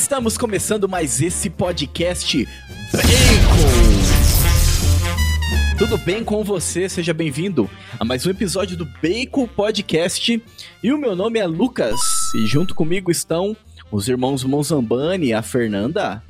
Estamos começando mais esse podcast Bacon. Tudo bem com você? Seja bem-vindo a mais um episódio do Bacon Podcast. E o meu nome é Lucas e junto comigo estão os irmãos Monzambani, a Fernanda.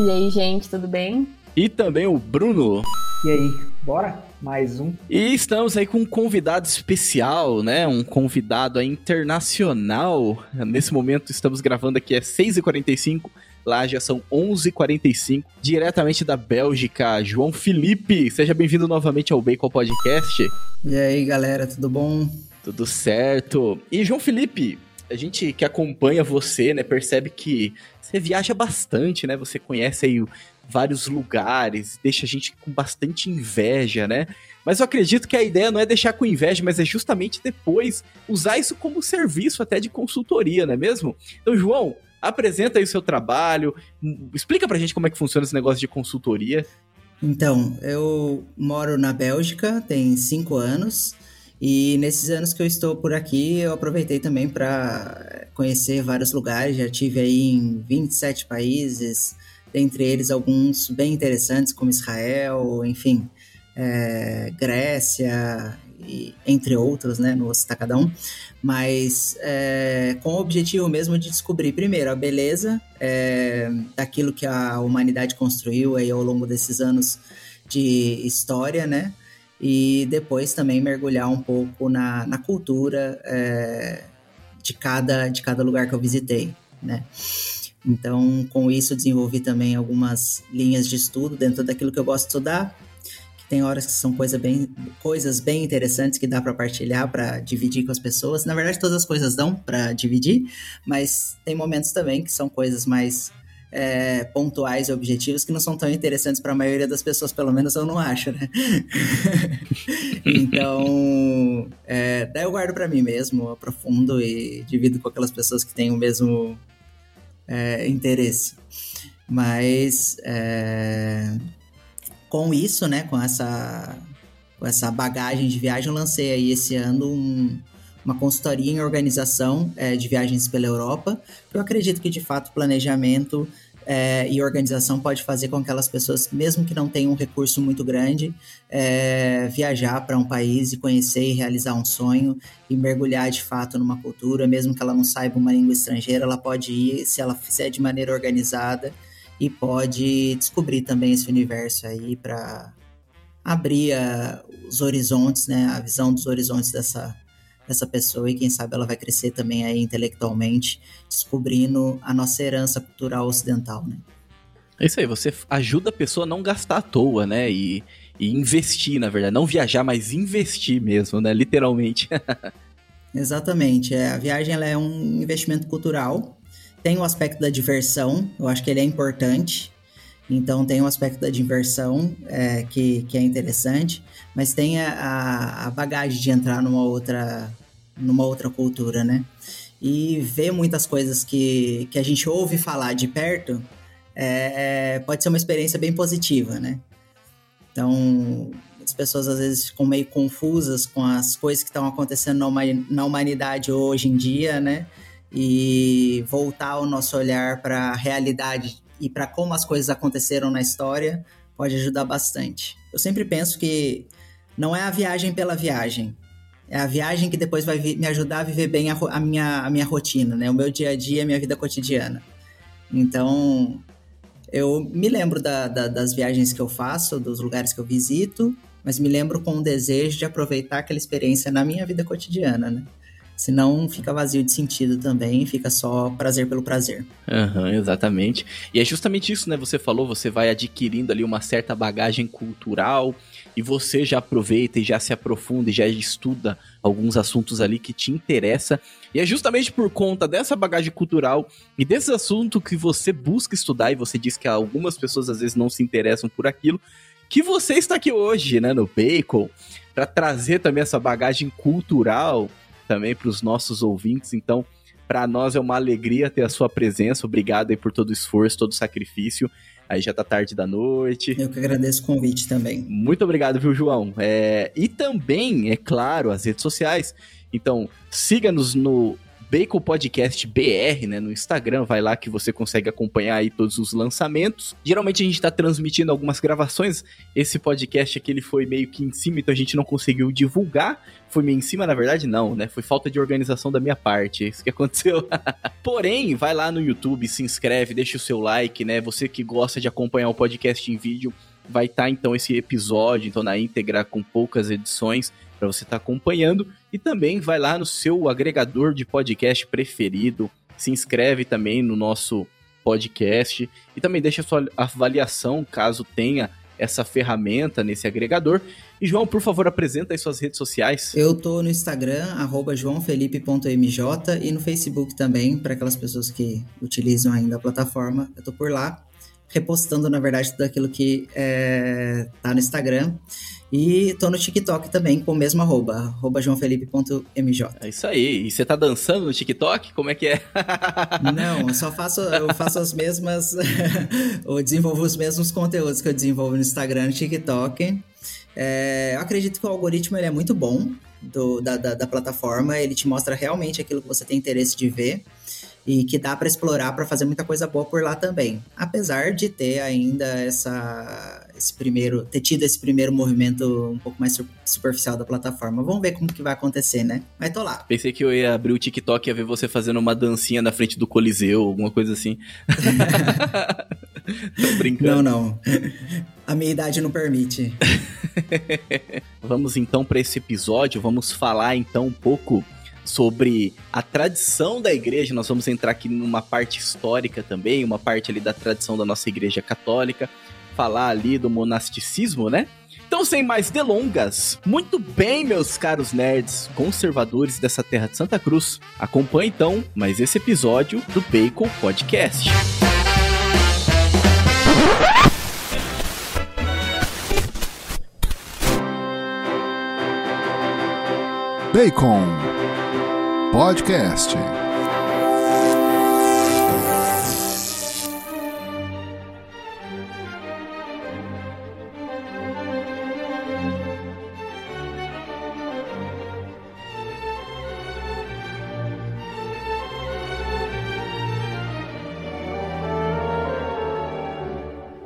E aí, gente, tudo bem? E também o Bruno. E aí, bora? Mais um. E estamos aí com um convidado especial, né? Um convidado internacional. Nesse momento estamos gravando aqui, é 6h45. Lá já são 11h45, diretamente da Bélgica, João Felipe. Seja bem-vindo novamente ao Bacon Podcast. E aí, galera, tudo bom? Tudo certo. E João Felipe, a gente que acompanha você, né, percebe que você viaja bastante, né? Você conhece aí vários lugares, deixa a gente com bastante inveja, né? Mas eu acredito que a ideia não é deixar com inveja, mas é justamente depois usar isso como serviço até de consultoria, não é mesmo? Então, João, apresenta aí o seu trabalho, explica pra gente como é que funciona esse negócio de consultoria. Então, eu moro na Bélgica, tem cinco anos, e nesses anos que eu estou por aqui, eu aproveitei também para conhecer vários lugares, já tive aí em 27 países, dentre eles alguns bem interessantes, como Israel, enfim, é, Grécia, e, entre outros, né? Não vou citar cada um, mas é, com o objetivo mesmo de descobrir, primeiro, a beleza é, daquilo que a humanidade construiu aí ao longo desses anos de história, né? E depois também mergulhar um pouco na, na cultura é, de, cada, de cada lugar que eu visitei, né? Então, com isso, desenvolvi também algumas linhas de estudo dentro daquilo que eu gosto de estudar. Que tem horas que são coisa bem, coisas bem interessantes que dá para partilhar, para dividir com as pessoas. Na verdade, todas as coisas dão para dividir, mas tem momentos também que são coisas mais é, pontuais e objetivos que não são tão interessantes para a maioria das pessoas, pelo menos eu não acho, né? então, é, daí eu guardo para mim mesmo, aprofundo e divido com aquelas pessoas que têm o mesmo é, interesse. Mas é, com isso, né, com essa, com essa bagagem de viagem, eu lancei aí esse ano um, uma consultoria em organização é, de viagens pela Europa. Eu acredito que, de fato, planejamento é, e organização pode fazer com que aquelas pessoas, mesmo que não tenham um recurso muito grande, é, viajar para um país e conhecer e realizar um sonho e mergulhar de fato numa cultura, mesmo que ela não saiba uma língua estrangeira, ela pode ir se ela fizer de maneira organizada e pode descobrir também esse universo aí para abrir a, os horizontes, né, a visão dos horizontes dessa dessa pessoa e quem sabe ela vai crescer também aí intelectualmente, descobrindo a nossa herança cultural ocidental, né? É isso aí, você ajuda a pessoa a não gastar à toa, né? E, e investir, na verdade. Não viajar, mas investir mesmo, né? Literalmente. Exatamente. É, a viagem ela é um investimento cultural. Tem o aspecto da diversão, eu acho que ele é importante. Então tem um aspecto da diversão é, que, que é interessante, mas tem a, a bagagem de entrar numa outra, numa outra cultura, né? E ver muitas coisas que, que a gente ouve falar de perto é, é, pode ser uma experiência bem positiva, né? Então, as pessoas às vezes ficam meio confusas com as coisas que estão acontecendo na humanidade hoje em dia, né? E voltar o nosso olhar para a realidade e para como as coisas aconteceram na história pode ajudar bastante. Eu sempre penso que não é a viagem pela viagem, é a viagem que depois vai me ajudar a viver bem a, a, minha, a minha rotina, né? O meu dia a dia, a minha vida cotidiana. Então, eu me lembro da, da, das viagens que eu faço, dos lugares que eu visito, mas me lembro com o desejo de aproveitar aquela experiência na minha vida cotidiana, né? Senão fica vazio de sentido também, fica só prazer pelo prazer. Uhum, exatamente. E é justamente isso, né? Você falou, você vai adquirindo ali uma certa bagagem cultural e você já aproveita e já se aprofunda e já estuda alguns assuntos ali que te interessa. E é justamente por conta dessa bagagem cultural e desse assunto que você busca estudar e você diz que algumas pessoas às vezes não se interessam por aquilo, que você está aqui hoje, né, no Bacon, para trazer também essa bagagem cultural também para os nossos ouvintes. Então, para nós é uma alegria ter a sua presença. Obrigado aí por todo o esforço, todo o sacrifício. Aí já tá tarde da noite. Eu que agradeço o convite também. Muito obrigado, viu, João? É... E também, é claro, as redes sociais. Então, siga-nos no Bacon Podcast BR, né, no Instagram, vai lá que você consegue acompanhar aí todos os lançamentos. Geralmente a gente tá transmitindo algumas gravações, esse podcast aqui ele foi meio que em cima, então a gente não conseguiu divulgar, foi meio em cima, na verdade, não, né? Foi falta de organização da minha parte, é isso que aconteceu. Porém, vai lá no YouTube, se inscreve, deixa o seu like, né? Você que gosta de acompanhar o podcast em vídeo, vai estar tá, então esse episódio, então na íntegra com poucas edições para você estar tá acompanhando e também vai lá no seu agregador de podcast preferido, se inscreve também no nosso podcast e também deixa sua avaliação caso tenha essa ferramenta nesse agregador. E João, por favor, apresenta aí suas redes sociais. Eu tô no Instagram, joãofelipe.mj e no Facebook também, para aquelas pessoas que utilizam ainda a plataforma. Eu tô por lá repostando, na verdade, tudo aquilo que é, tá no Instagram. E tô no TikTok também com o mesmo arroba, arroba joãofelipe.mj. É isso aí. E você tá dançando no TikTok? Como é que é? Não, eu só faço, eu faço as mesmas, eu desenvolvo os mesmos conteúdos que eu desenvolvo no Instagram e no TikTok. É, eu acredito que o algoritmo ele é muito bom do, da, da, da plataforma, ele te mostra realmente aquilo que você tem interesse de ver e que dá para explorar para fazer muita coisa boa por lá também. Apesar de ter ainda essa esse primeiro ter tido esse primeiro movimento um pouco mais superficial da plataforma. Vamos ver como que vai acontecer, né? Mas tô lá. Pensei que eu ia abrir o TikTok e ia ver você fazendo uma dancinha na frente do Coliseu, alguma coisa assim. tô brincando. Não, não. A minha idade não permite. vamos então para esse episódio, vamos falar então um pouco sobre a tradição da igreja. Nós vamos entrar aqui numa parte histórica também, uma parte ali da tradição da nossa igreja católica, falar ali do monasticismo, né? Então, sem mais delongas, muito bem, meus caros nerds conservadores dessa terra de Santa Cruz. Acompanhe então mais esse episódio do Bacon Podcast. Bacon Podcast.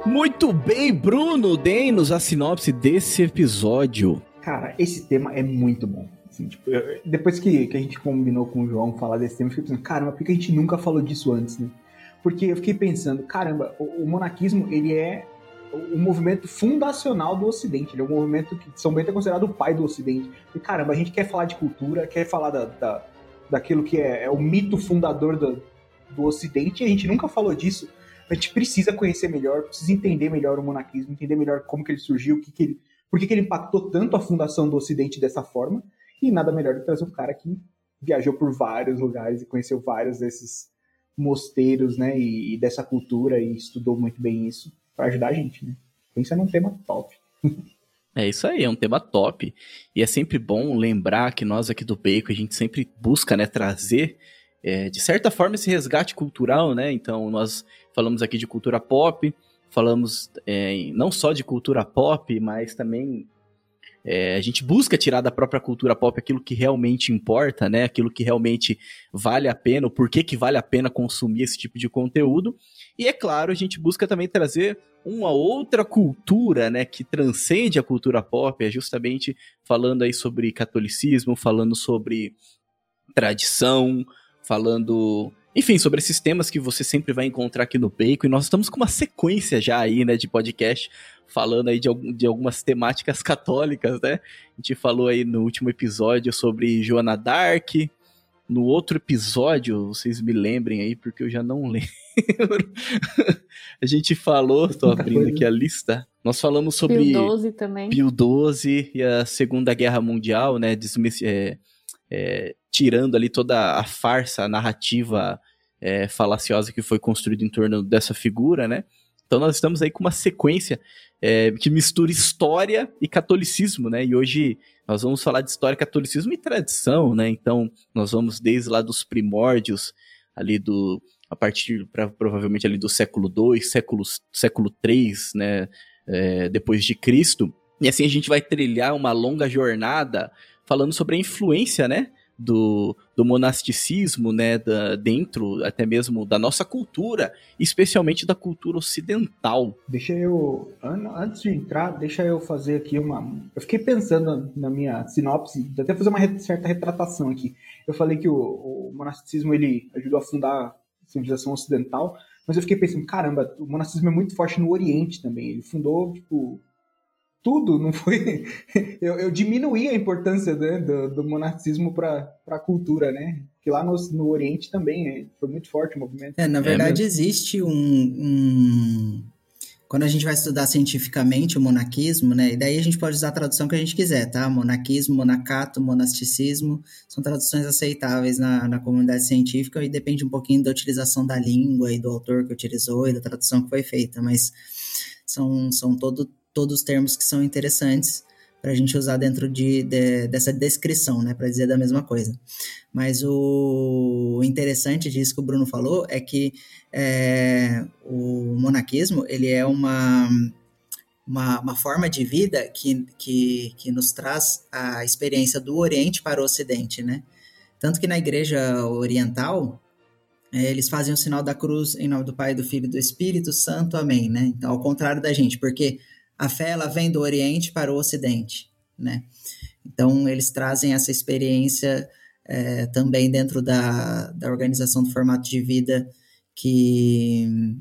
Muito bem, Bruno, dê-nos a sinopse desse episódio. Cara, esse tema é muito bom. Assim, tipo, eu, depois que, que a gente combinou com o João falar desse tema, eu fiquei pensando, caramba, por que a gente nunca falou disso antes, né? Porque eu fiquei pensando, caramba, o, o monarquismo, ele é um movimento fundacional do Ocidente. Ele é um movimento que São Bento é considerado o pai do Ocidente. E caramba, a gente quer falar de cultura, quer falar da, da daquilo que é, é, o mito fundador do, do Ocidente, e a gente nunca falou disso. A gente precisa conhecer melhor, precisa entender melhor o monarquismo, entender melhor como que ele surgiu, que que ele, por que, que ele impactou tanto a fundação do Ocidente dessa forma, e nada melhor do que trazer um cara que viajou por vários lugares e conheceu vários desses mosteiros, né, e, e dessa cultura e estudou muito bem isso para ajudar a gente, né? Pensa num tema top. É isso aí, é um tema top. E é sempre bom lembrar que nós aqui do Bacon, a gente sempre busca, né, trazer, é, de certa forma, esse resgate cultural, né? Então, nós falamos aqui de cultura pop, falamos é, não só de cultura pop, mas também é, a gente busca tirar da própria cultura pop aquilo que realmente importa, né? Aquilo que realmente vale a pena, o porquê que vale a pena consumir esse tipo de conteúdo. E é claro, a gente busca também trazer uma outra cultura, né, que transcende a cultura pop, é justamente falando aí sobre catolicismo, falando sobre tradição, falando enfim, sobre esses temas que você sempre vai encontrar aqui no Bacon, e nós estamos com uma sequência já aí, né, de podcast falando aí de, de algumas temáticas católicas, né? A gente falou aí no último episódio sobre Joana Dark. No outro episódio, vocês me lembrem aí, porque eu já não lembro. a gente falou, tô abrindo aqui a lista. Nós falamos sobre Pio XII também. Pio XII e a Segunda Guerra Mundial, né? É, é, tirando ali toda a farsa, a narrativa é, falaciosa que foi construída em torno dessa figura, né? Então nós estamos aí com uma sequência é, que mistura história e catolicismo, né? E hoje nós vamos falar de história, catolicismo e tradição, né? Então nós vamos desde lá dos primórdios, ali do a partir pra, provavelmente ali do século II, século século III, né? É, depois de Cristo. E assim a gente vai trilhar uma longa jornada falando sobre a influência, né? Do, do monasticismo, né, da, dentro até mesmo da nossa cultura, especialmente da cultura ocidental. Deixa eu, antes de entrar, deixa eu fazer aqui uma. Eu fiquei pensando na minha sinopse, até fazer uma certa retratação aqui. Eu falei que o, o monasticismo ele ajudou a fundar a civilização ocidental, mas eu fiquei pensando, caramba, o monasticismo é muito forte no Oriente também. Ele fundou, tipo, tudo, não foi. eu, eu diminuí a importância né, do, do monasticismo para a cultura, né? Que lá no, no Oriente também é, foi muito forte o movimento. É, na verdade, é existe um, um, Quando a gente vai estudar cientificamente o monaquismo, né? E daí a gente pode usar a tradução que a gente quiser, tá? Monaquismo, monacato, monasticismo, são traduções aceitáveis na, na comunidade científica e depende um pouquinho da utilização da língua e do autor que utilizou e da tradução que foi feita, mas são, são todo, todos os termos que são interessantes para a gente usar dentro de, de, dessa descrição, né, para dizer da mesma coisa. Mas o interessante disso que o Bruno falou é que é, o monaquismo ele é uma, uma, uma, forma de vida que, que, que nos traz a experiência do Oriente para o Ocidente, né? Tanto que na igreja oriental, é, eles fazem o sinal da cruz em nome do Pai, do Filho e do Espírito Santo, amém, né? Então, ao contrário da gente, porque a fé ela vem do Oriente para o Ocidente, né? Então eles trazem essa experiência é, também dentro da, da organização do formato de vida que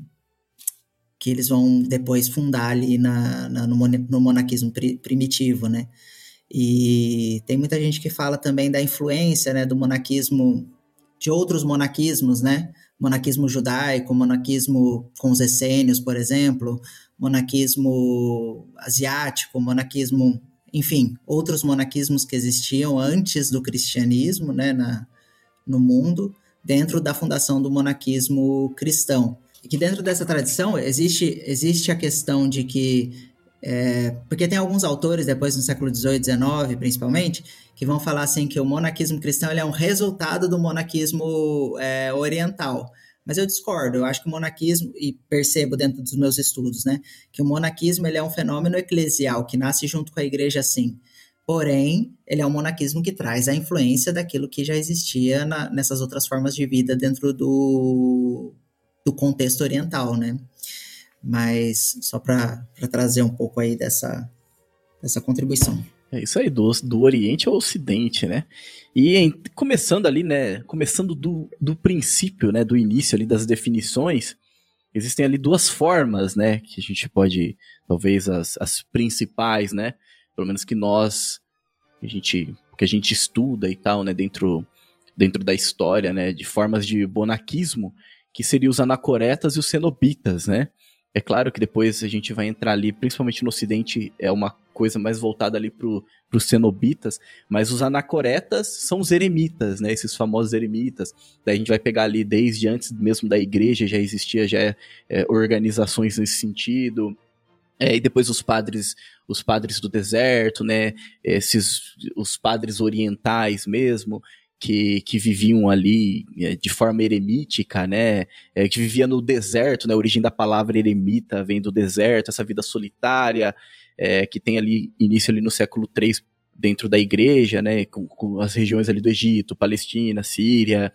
que eles vão depois fundar ali na, na no, no monaquismo pri, primitivo, né? E tem muita gente que fala também da influência, né, do monaquismo de outros monaquismos, né? Monaquismo judaico, monaquismo com os essênios, por exemplo, monaquismo asiático, monaquismo, enfim, outros monaquismos que existiam antes do cristianismo, né, na, no mundo, dentro da fundação do monaquismo cristão. E que dentro dessa tradição existe, existe a questão de que é, porque tem alguns autores, depois no século XVIII, XIX, principalmente, que vão falar assim que o monaquismo cristão é um resultado do monaquismo é, oriental. Mas eu discordo, eu acho que o monaquismo, e percebo dentro dos meus estudos, né, que o monaquismo ele é um fenômeno eclesial, que nasce junto com a igreja, sim. Porém, ele é um monaquismo que traz a influência daquilo que já existia na, nessas outras formas de vida dentro do, do contexto oriental, né? Mas só para trazer um pouco aí dessa, dessa contribuição. É isso aí, do, do Oriente ao Ocidente, né? E em, começando ali, né? Começando do, do princípio, né? Do início ali das definições, existem ali duas formas, né? Que a gente pode, talvez as, as principais, né? Pelo menos que nós, a gente, que a gente estuda e tal, né? Dentro, dentro da história, né? De formas de bonaquismo, que seriam os anacoretas e os cenobitas, né? É claro que depois a gente vai entrar ali, principalmente no Ocidente, é uma coisa mais voltada ali para os cenobitas, mas os anacoretas são os eremitas, né? Esses famosos eremitas. Daí a gente vai pegar ali desde antes mesmo da igreja, já existia já é, organizações nesse sentido. É, e depois os padres, os padres do deserto, né? Esses, os padres orientais mesmo, que, que viviam ali é, de forma eremítica, né? É, que vivia no deserto, né? A origem da palavra eremita vem do deserto, essa vida solitária, é, que tem ali início ali no século III dentro da igreja, né? Com, com, as regiões ali do Egito, Palestina, Síria,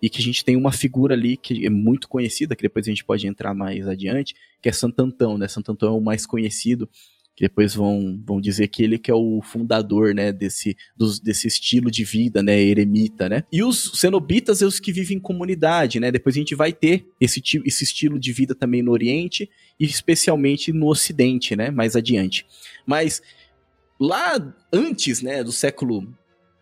e que a gente tem uma figura ali que é muito conhecida, que depois a gente pode entrar mais adiante, que é Santo Antão, né? Santo Antão é o mais conhecido que depois vão, vão dizer que ele que é o fundador, né, desse, dos, desse estilo de vida, né, eremita, né. E os cenobitas é os que vivem em comunidade, né, depois a gente vai ter esse, esse estilo de vida também no Oriente e especialmente no Ocidente, né, mais adiante. Mas lá antes, né, do século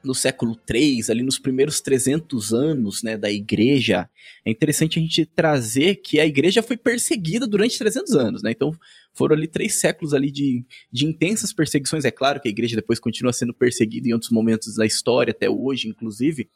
no século III, ali nos primeiros 300 anos né, da igreja, é interessante a gente trazer que a igreja foi perseguida durante 300 anos, né? Então foram ali três séculos ali de, de intensas perseguições. É claro que a igreja depois continua sendo perseguida em outros momentos da história, até hoje, inclusive.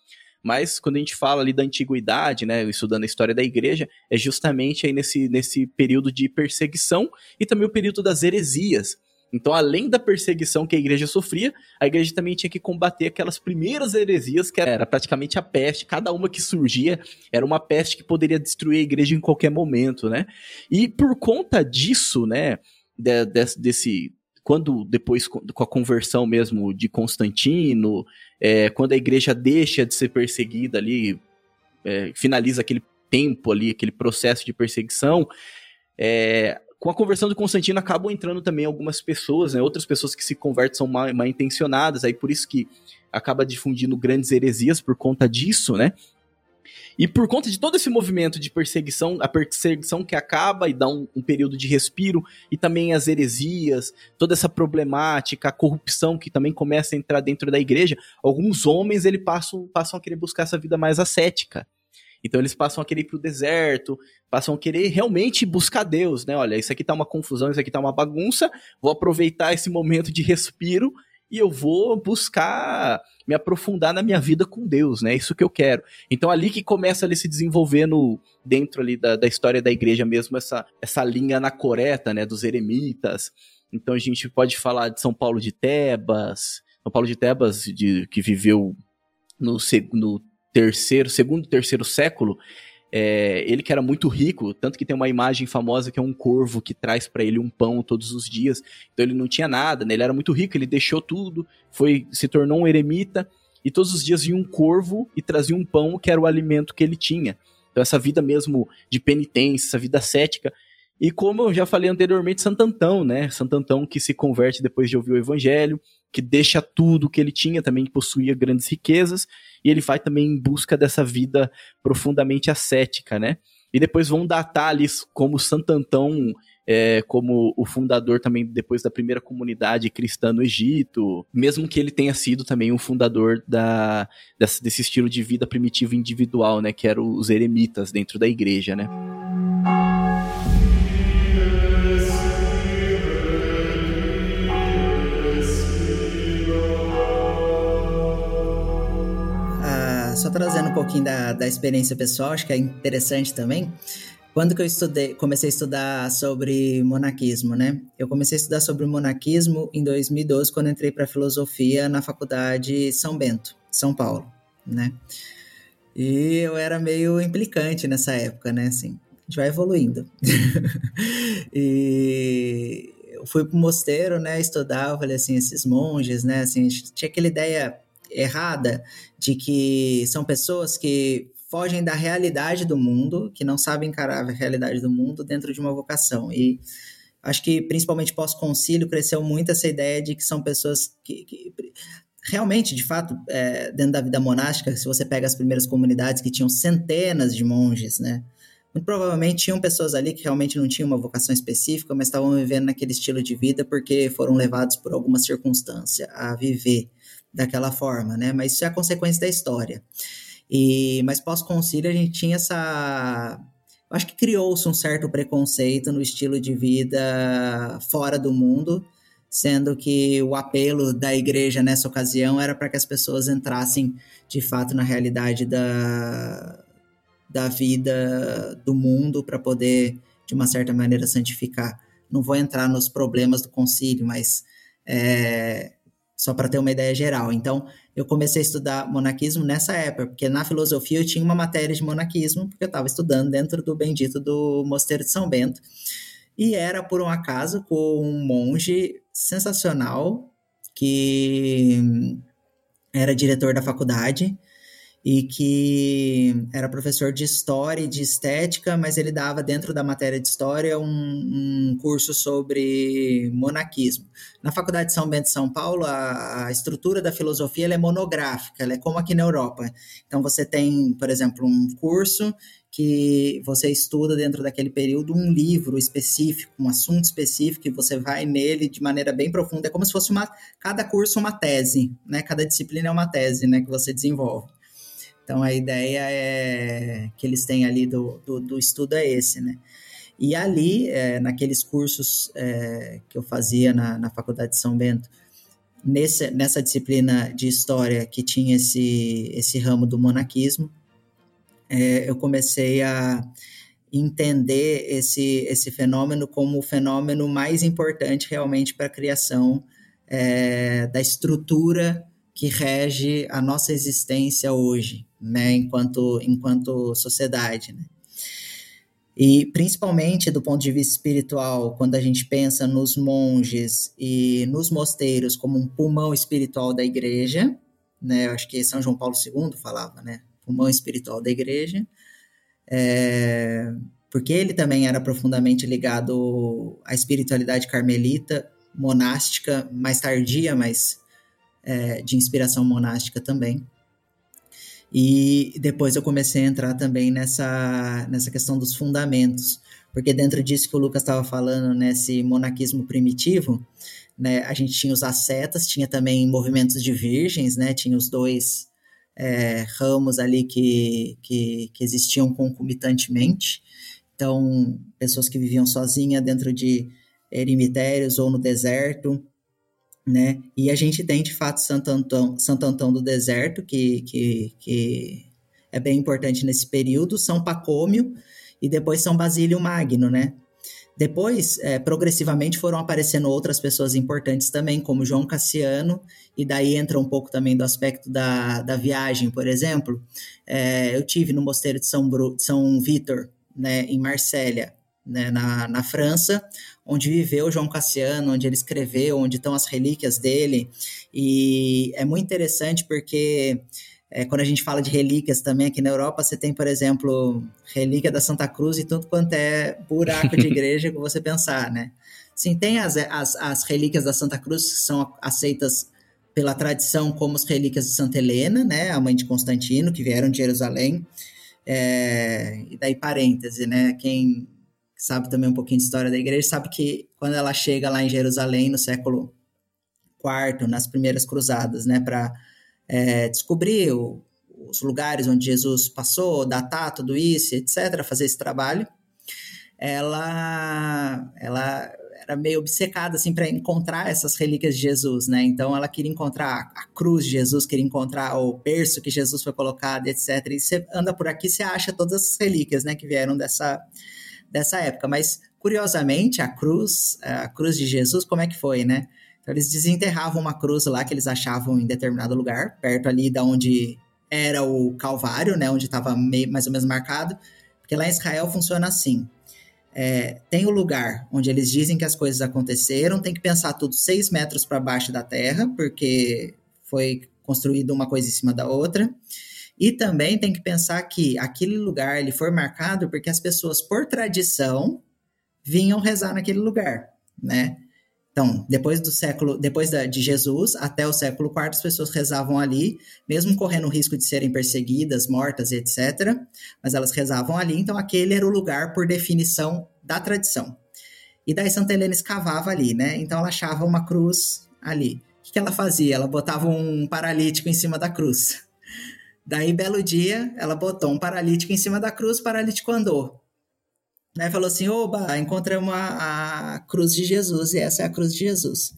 Mas quando a gente fala ali da antiguidade, né, estudando a história da igreja, é justamente aí nesse, nesse período de perseguição e também o período das heresias. Então, além da perseguição que a igreja sofria, a igreja também tinha que combater aquelas primeiras heresias, que era praticamente a peste. Cada uma que surgia era uma peste que poderia destruir a igreja em qualquer momento, né? E por conta disso, né, de, de, desse quando depois com a conversão mesmo de Constantino, é, quando a igreja deixa de ser perseguida ali, é, finaliza aquele tempo ali, aquele processo de perseguição, é, com a conversão de Constantino acabam entrando também algumas pessoas, né? Outras pessoas que se convertem são mal, mal intencionadas, aí por isso que acaba difundindo grandes heresias por conta disso, né? E por conta de todo esse movimento de perseguição, a perseguição que acaba e dá um, um, período de respiro, e também as heresias, toda essa problemática, a corrupção que também começa a entrar dentro da igreja, alguns homens ele passam, passam a querer buscar essa vida mais ascética. Então eles passam a querer ir pro deserto, passam a querer realmente buscar Deus, né? Olha, isso aqui tá uma confusão, isso aqui tá uma bagunça, vou aproveitar esse momento de respiro e eu vou buscar me aprofundar na minha vida com Deus, né? Isso que eu quero. Então ali que começa ali se desenvolvendo dentro ali da, da história da igreja mesmo essa, essa linha anacoreta, né? Dos eremitas. Então a gente pode falar de São Paulo de Tebas, São Paulo de Tebas de, que viveu no, no terceiro, segundo, terceiro século, é, ele que era muito rico, tanto que tem uma imagem famosa que é um corvo que traz para ele um pão todos os dias. Então ele não tinha nada, né? ele era muito rico, ele deixou tudo, foi se tornou um eremita e todos os dias vinha um corvo e trazia um pão que era o alimento que ele tinha. Então essa vida mesmo de penitência, essa vida cética. E como eu já falei anteriormente, Santo Antão, né? Santo Antão que se converte depois de ouvir o evangelho, que deixa tudo que ele tinha, também possuía grandes riquezas, e ele vai também em busca dessa vida profundamente ascética, né? E depois vão datar ali como Santo Antão, é, como o fundador também depois da primeira comunidade cristã no Egito, mesmo que ele tenha sido também um fundador da, desse, desse estilo de vida primitivo individual, né? Que eram os eremitas dentro da igreja, né? Trazendo um pouquinho da, da experiência pessoal, acho que é interessante também. Quando que eu estudei, comecei a estudar sobre monaquismo, né? Eu comecei a estudar sobre monaquismo em 2012, quando entrei para filosofia na faculdade São Bento, São Paulo, né? E eu era meio implicante nessa época, né? Assim, a gente vai evoluindo. e eu fui pro mosteiro, né, estudar, falei assim, esses monges, né, assim, tinha aquela ideia errada de que são pessoas que fogem da realidade do mundo, que não sabem encarar a realidade do mundo dentro de uma vocação. E acho que principalmente pós-concílio cresceu muito essa ideia de que são pessoas que, que realmente, de fato, é, dentro da vida monástica, se você pega as primeiras comunidades que tinham centenas de monges, né? Muito provavelmente tinham pessoas ali que realmente não tinham uma vocação específica, mas estavam vivendo naquele estilo de vida porque foram levados por alguma circunstância a viver daquela forma, né? Mas isso é a consequência da história. E, mas pós-concílio a gente tinha essa. Acho que criou-se um certo preconceito no estilo de vida fora do mundo, sendo que o apelo da igreja nessa ocasião era para que as pessoas entrassem de fato na realidade da, da vida do mundo para poder, de uma certa maneira, santificar. Não vou entrar nos problemas do concílio, mas é, só para ter uma ideia geral. Então, eu comecei a estudar monaquismo nessa época, porque na filosofia eu tinha uma matéria de monaquismo, porque eu estava estudando dentro do bendito do Mosteiro de São Bento. E era, por um acaso, com um monge sensacional, que era diretor da faculdade, e que era professor de história e de estética, mas ele dava dentro da matéria de história um, um curso sobre monaquismo. Na Faculdade de São Bento de São Paulo, a, a estrutura da filosofia é monográfica, ela é como aqui na Europa. Então você tem, por exemplo, um curso que você estuda dentro daquele período um livro específico, um assunto específico, e você vai nele de maneira bem profunda. É como se fosse uma, cada curso uma tese, né? Cada disciplina é uma tese, né? Que você desenvolve. Então a ideia é que eles têm ali do, do, do estudo é esse, né? E ali, é, naqueles cursos é, que eu fazia na, na Faculdade de São Bento, nesse, nessa disciplina de história que tinha esse, esse ramo do monaquismo, é, eu comecei a entender esse, esse fenômeno como o fenômeno mais importante realmente para a criação é, da estrutura que rege a nossa existência hoje, né, enquanto, enquanto sociedade, né. E principalmente do ponto de vista espiritual, quando a gente pensa nos monges e nos mosteiros como um pulmão espiritual da igreja, né? Eu acho que São João Paulo II falava, né? Pulmão espiritual da igreja. É, porque ele também era profundamente ligado à espiritualidade carmelita, monástica, mais tardia, mas é, de inspiração monástica também. E depois eu comecei a entrar também nessa, nessa questão dos fundamentos, porque dentro disso que o Lucas estava falando, nesse monaquismo primitivo, né, a gente tinha os ascetas, tinha também movimentos de virgens, né, tinha os dois é, ramos ali que, que, que existiam concomitantemente. Então, pessoas que viviam sozinhas dentro de eremitérios ou no deserto, né? E a gente tem, de fato, Santo Antão, Santo Antão do Deserto, que, que, que é bem importante nesse período, São Pacômio e depois São Basílio Magno, né? Depois, é, progressivamente, foram aparecendo outras pessoas importantes também, como João Cassiano, e daí entra um pouco também do aspecto da, da viagem, por exemplo. É, eu tive no mosteiro de São, Bru, de São Vitor, né, em Marsella, né, na, na França, onde viveu João Cassiano, onde ele escreveu, onde estão as relíquias dele. E é muito interessante porque é, quando a gente fala de relíquias também aqui na Europa, você tem, por exemplo, relíquia da Santa Cruz e tudo quanto é buraco de igreja que você pensar, né? Sim, tem as, as, as relíquias da Santa Cruz que são aceitas pela tradição como as relíquias de Santa Helena, né, a mãe de Constantino, que vieram de Jerusalém. É, e daí parêntese, né, quem sabe também um pouquinho de história da igreja, sabe que quando ela chega lá em Jerusalém no século IV, nas primeiras cruzadas, né, para é, descobrir o, os lugares onde Jesus passou, datar tudo isso, etc., fazer esse trabalho, ela, ela era meio obcecada assim para encontrar essas relíquias de Jesus, né? Então ela queria encontrar a cruz de Jesus, queria encontrar o berço que Jesus foi colocado, etc. E você anda por aqui, você acha todas as relíquias, né, que vieram dessa dessa época. Mas, curiosamente, a cruz, a cruz de Jesus, como é que foi, né? Então, eles desenterravam uma cruz lá que eles achavam em determinado lugar, perto ali da onde era o Calvário, né? Onde estava mais ou menos marcado. Porque lá em Israel funciona assim. É, tem o lugar onde eles dizem que as coisas aconteceram, tem que pensar tudo seis metros para baixo da terra, porque foi construído uma coisa em cima da outra. E também tem que pensar que aquele lugar ele foi marcado porque as pessoas, por tradição, vinham rezar naquele lugar, né? Então, depois do século, depois da, de Jesus até o século IV, as pessoas rezavam ali, mesmo correndo o risco de serem perseguidas, mortas, etc. Mas elas rezavam ali, então aquele era o lugar por definição da tradição. E daí Santa Helena escavava ali, né? Então ela achava uma cruz ali. O que ela fazia? Ela botava um paralítico em cima da cruz. Daí, belo dia, ela botou um paralítico em cima da cruz, o paralítico andou. Né? Falou assim: oba, encontramos a, a cruz de Jesus, e essa é a cruz de Jesus.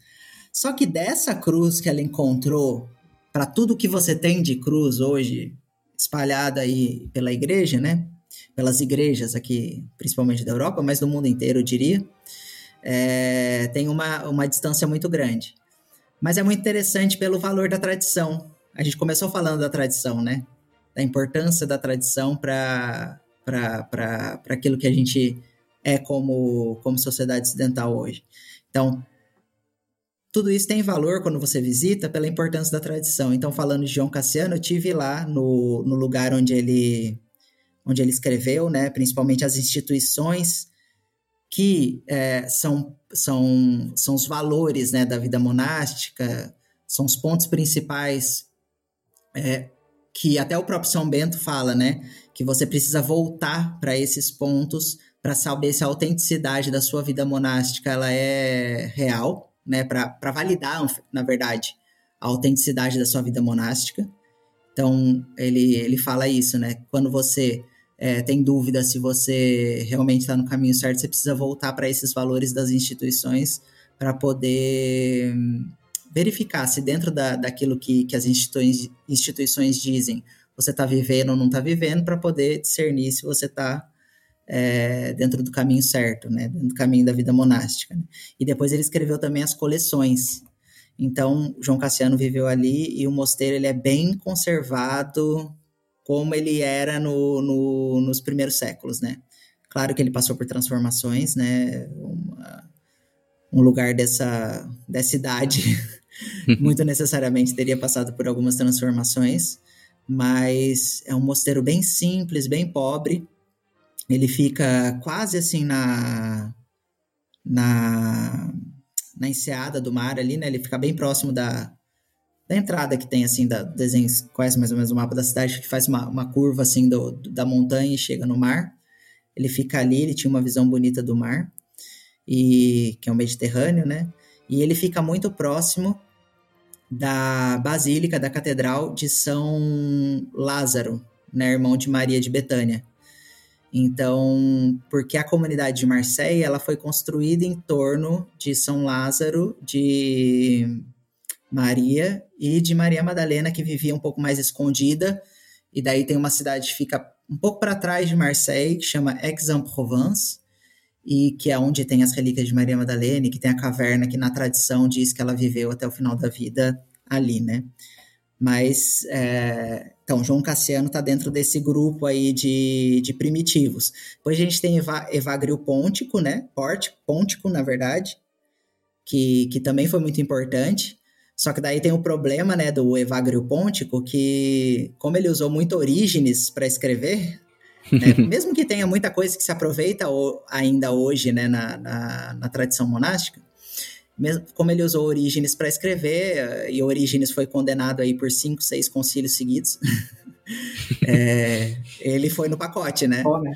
Só que dessa cruz que ela encontrou, para tudo que você tem de cruz hoje, espalhada aí pela igreja, né? Pelas igrejas aqui, principalmente da Europa, mas do mundo inteiro, eu diria, é, tem uma, uma distância muito grande. Mas é muito interessante pelo valor da tradição, a gente começou falando da tradição, né? Da importância da tradição para aquilo que a gente é como, como sociedade ocidental hoje. Então, tudo isso tem valor quando você visita pela importância da tradição. Então, falando de João Cassiano, eu tive lá no, no lugar onde ele, onde ele escreveu, né? Principalmente as instituições que é, são, são, são os valores né, da vida monástica, são os pontos principais é, que até o próprio São Bento fala, né? Que você precisa voltar para esses pontos para saber se a autenticidade da sua vida monástica ela é real, né? Para validar, na verdade, a autenticidade da sua vida monástica. Então, ele, ele fala isso, né? Quando você é, tem dúvida se você realmente está no caminho certo, você precisa voltar para esses valores das instituições para poder verificar se dentro da, daquilo que, que as instituições, instituições dizem você está vivendo ou não está vivendo, para poder discernir se você está é, dentro do caminho certo, né? dentro do caminho da vida monástica. Né? E depois ele escreveu também as coleções. Então, João Cassiano viveu ali e o mosteiro ele é bem conservado como ele era no, no, nos primeiros séculos, né? Claro que ele passou por transformações, né? Uma, um lugar dessa, dessa idade muito necessariamente teria passado por algumas transformações, mas é um mosteiro bem simples, bem pobre. Ele fica quase assim na na na enseada do mar ali, né? Ele fica bem próximo da, da entrada que tem, assim, da desenho, conhece mais ou menos o mapa da cidade, que faz uma, uma curva, assim, do, da montanha e chega no mar. Ele fica ali, ele tinha uma visão bonita do mar, e que é o Mediterrâneo, né? E ele fica muito próximo da Basílica da Catedral de São Lázaro, né, irmão de Maria de Betânia. Então, porque a comunidade de Marseille ela foi construída em torno de São Lázaro, de Maria e de Maria Madalena, que vivia um pouco mais escondida. E daí tem uma cidade que fica um pouco para trás de Marseille, que chama Aix-en-Provence, e que é onde tem as relíquias de Maria Madalena, que tem a caverna que na tradição diz que ela viveu até o final da vida ali, né? Mas, é... então, João Cassiano está dentro desse grupo aí de, de primitivos. Depois a gente tem Eva, Evagrio Pontico, né? Pórtico, Pontico, na verdade, que, que também foi muito importante. Só que daí tem o problema, né, do Evagrio Pontico, que como ele usou muito Orígenes para escrever, né, mesmo que tenha muita coisa que se aproveita ainda hoje, né, na, na, na tradição monástica, mesmo como ele usou Orígenes para escrever, eh, e Orígenes foi condenado aí por cinco, seis concílios seguidos, é, ele foi no pacote, né? Oh, né?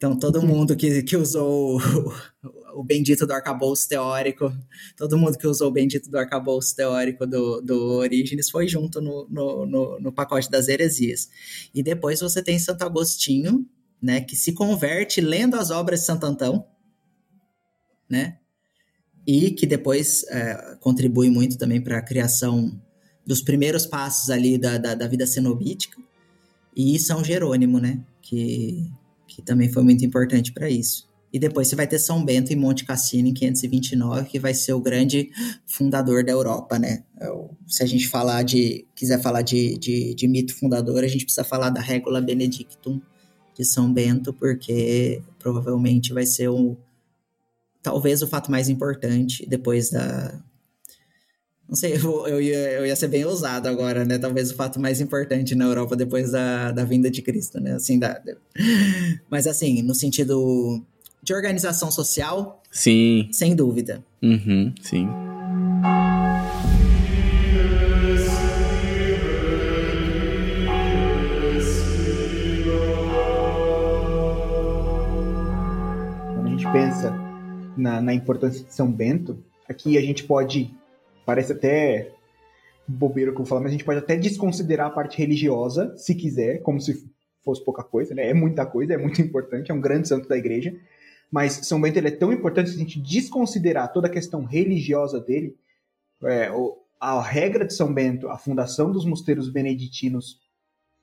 Então, todo mundo que, que usou o, o bendito do arcabouço teórico, todo mundo que usou o bendito do arcabouço teórico do, do Orígenes foi junto no, no, no, no pacote das heresias. E depois você tem Santo Agostinho, né, que se converte lendo as obras de Santo Antão, né? e que depois é, contribui muito também para a criação dos primeiros passos ali da, da, da, vida cenobítica, e São Jerônimo, né, que, que também foi muito importante para isso. E depois você vai ter São Bento em Monte Cassino, em 529, que vai ser o grande fundador da Europa, né? É se a gente falar de, quiser falar de, de, de mito fundador, a gente precisa falar da Regula Benedictum de São Bento, porque provavelmente vai ser o, talvez o fato mais importante depois da. Não sei, eu, eu, ia, eu ia ser bem ousado agora, né? Talvez o fato mais importante na Europa depois da, da vinda de Cristo, né? Assim, da, mas assim, no sentido de organização social. Sim. Sem dúvida. Uhum, sim. Quando a gente pensa na, na importância de São Bento, aqui a gente pode, parece até bobeiro que eu vou falar, mas a gente pode até desconsiderar a parte religiosa, se quiser, como se fosse pouca coisa, né? É muita coisa, é muito importante, é um grande santo da igreja. Mas São Bento ele é tão importante se a gente desconsiderar toda a questão religiosa dele. É, a regra de São Bento, a fundação dos mosteiros beneditinos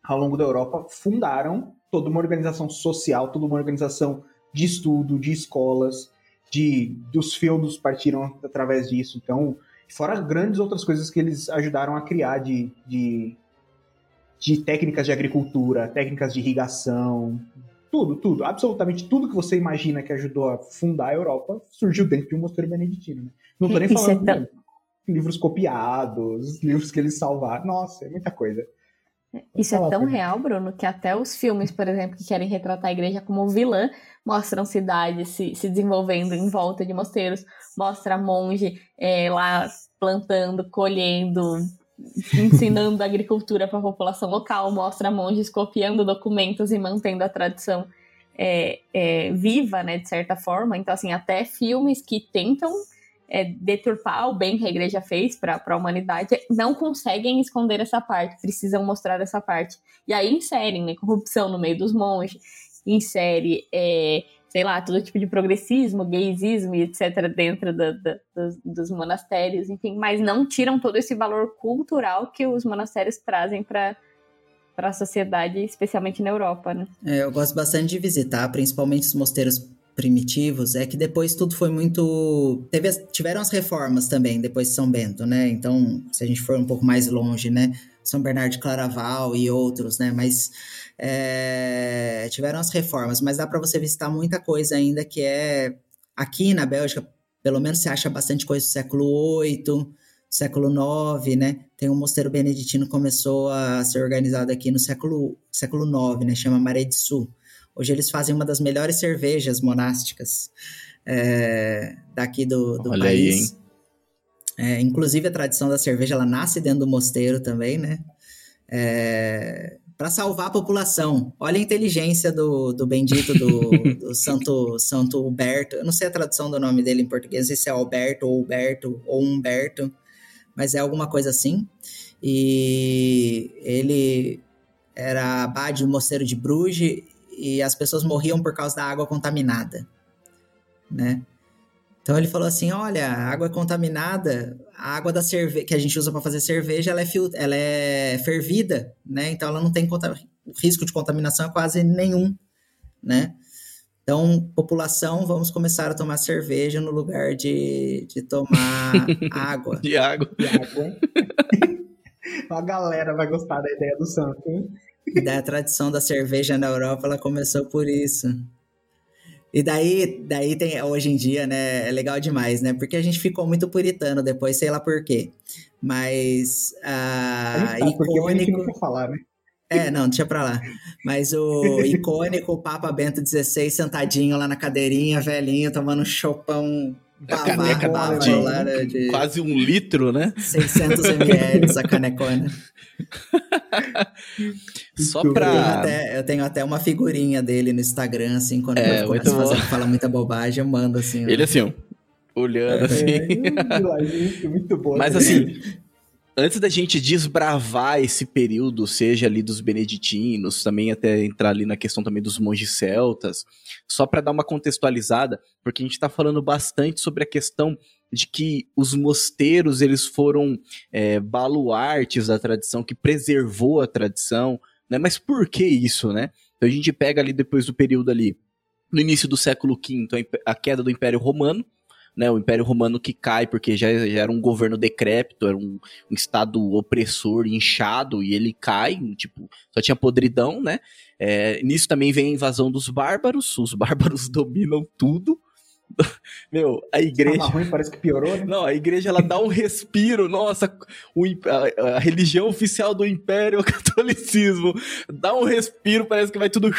ao longo da Europa fundaram toda uma organização social, toda uma organização de estudo, de escolas, de dos feudos partiram através disso. Então, fora grandes outras coisas que eles ajudaram a criar de, de, de técnicas de agricultura, técnicas de irrigação, tudo, tudo, absolutamente tudo que você imagina que ajudou a fundar a Europa surgiu dentro de um mosteiro beneditino. Né? Não tô nem falando é de livros copiados, livros que eles salvaram. Nossa, é muita coisa. Isso é tão real, Bruno, que até os filmes, por exemplo, que querem retratar a igreja como vilã, mostram cidades se, se desenvolvendo em volta de mosteiros, mostra monge é, lá plantando, colhendo, ensinando agricultura para a população local, mostra monges copiando documentos e mantendo a tradição é, é, viva, né, de certa forma. Então, assim, até filmes que tentam é, deturpar o bem que a igreja fez para a humanidade, não conseguem esconder essa parte, precisam mostrar essa parte. E aí inserem né, corrupção no meio dos monges, insere, é, sei lá, todo tipo de progressismo, gaysismo e etc. dentro dos, dos, monastérios, enfim, mas não tiram todo esse valor cultural que os monastérios trazem para para a sociedade, especialmente na Europa, né? É, eu gosto bastante de visitar, principalmente os mosteiros primitivos é que depois tudo foi muito. Teve, tiveram as reformas também depois de São Bento, né? Então, se a gente for um pouco mais longe, né? São Bernardo de Claraval e outros, né? Mas é, tiveram as reformas, mas dá para você visitar muita coisa ainda que é aqui na Bélgica, pelo menos você acha bastante coisa do século VIII, século IX, né? Tem um mosteiro beneditino que começou a ser organizado aqui no século, século IX, né? Chama Maré de Sul. Hoje eles fazem uma das melhores cervejas monásticas é, daqui do, do Olha país. Aí, é, inclusive a tradição da cerveja ela nasce dentro do mosteiro também, né? É, para salvar a população. Olha a inteligência do, do bendito do, do Santo Santo Huberto. Eu não sei a tradução do nome dele em português, não sei se é Alberto ou Huberto ou Humberto, mas é alguma coisa assim. E ele era abade do mosteiro de Bruges e as pessoas morriam por causa da água contaminada, né? Então ele falou assim, olha, a água contaminada, a água da cerveja que a gente usa para fazer cerveja, ela é, ela é fervida, né? Então ela não tem o risco de contaminação é quase nenhum, né? Então, população, vamos começar a tomar cerveja no lugar de, de tomar água. De água. De água. a galera vai gostar da ideia do santo, hein? Da tradição da cerveja na Europa, ela começou por isso. E daí, daí tem, hoje em dia, né, é legal demais, né? Porque a gente ficou muito puritano depois, sei lá por quê. Mas a, a icônico... Porque falar, né? É, não, deixa pra lá. Mas o icônico Papa Bento XVI sentadinho lá na cadeirinha, velhinho, tomando um chopão a caneca de, de, quase um litro, né? 600 ml a canecona. Só pra... Eu tenho, até, eu tenho, até, uma figurinha dele no Instagram, assim, quando é, eu começo a fazer, fala muita bobagem, eu mando, assim. Ele assim, ó, olhando, é, assim. muito bom. Mas, assim, antes da gente desbravar esse período, seja ali dos beneditinos, também até entrar ali na questão também dos monges celtas, só para dar uma contextualizada, porque a gente está falando bastante sobre a questão de que os mosteiros eles foram é, baluartes da tradição, que preservou a tradição, né? Mas por que isso, né? Então a gente pega ali depois do período ali, no início do século V, a queda do Império Romano, né, o Império Romano que cai porque já, já era um governo decrépito, era um, um, estado opressor, inchado, e ele cai, tipo, só tinha podridão, né? É, nisso também vem a invasão dos bárbaros, os bárbaros dominam tudo. Meu, a igreja. Tava ruim, parece que piorou, né? Não, a igreja ela dá um respiro. Nossa, o, a, a, religião oficial do império, o catolicismo, dá um respiro, parece que vai tudo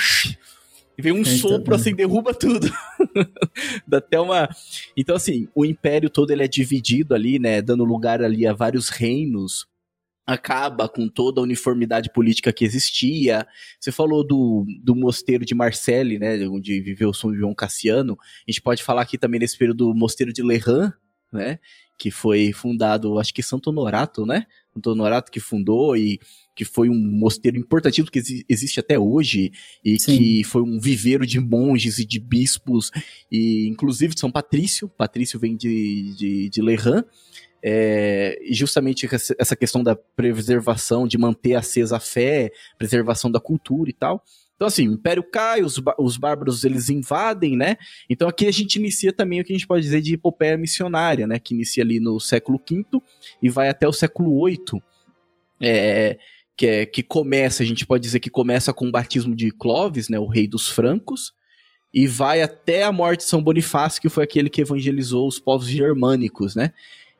e vem um sopro assim, derruba tudo. Dá até uma. Então, assim, o império todo ele é dividido ali, né? Dando lugar ali a vários reinos. Acaba com toda a uniformidade política que existia. Você falou do, do mosteiro de Marseille, né? Onde viveu São João Cassiano. A gente pode falar aqui também nesse período do mosteiro de Lerran, né? Que foi fundado, acho que Santo Honorato, né? Santo Honorato que fundou e que foi um mosteiro importantíssimo que existe até hoje e Sim. que foi um viveiro de monges e de bispos e inclusive de São Patrício. Patrício vem de, de, de Lerran. É, justamente essa questão da preservação, de manter acesa a fé, preservação da cultura e tal. Então, assim, o Império cai, os, os bárbaros eles invadem, né? Então, aqui a gente inicia também o que a gente pode dizer de epopeia missionária, né? Que inicia ali no século V e vai até o século VIII. É, que, é, que começa, a gente pode dizer que começa com o batismo de Clovis, né, o rei dos francos, e vai até a morte de São Bonifácio, que foi aquele que evangelizou os povos germânicos, né?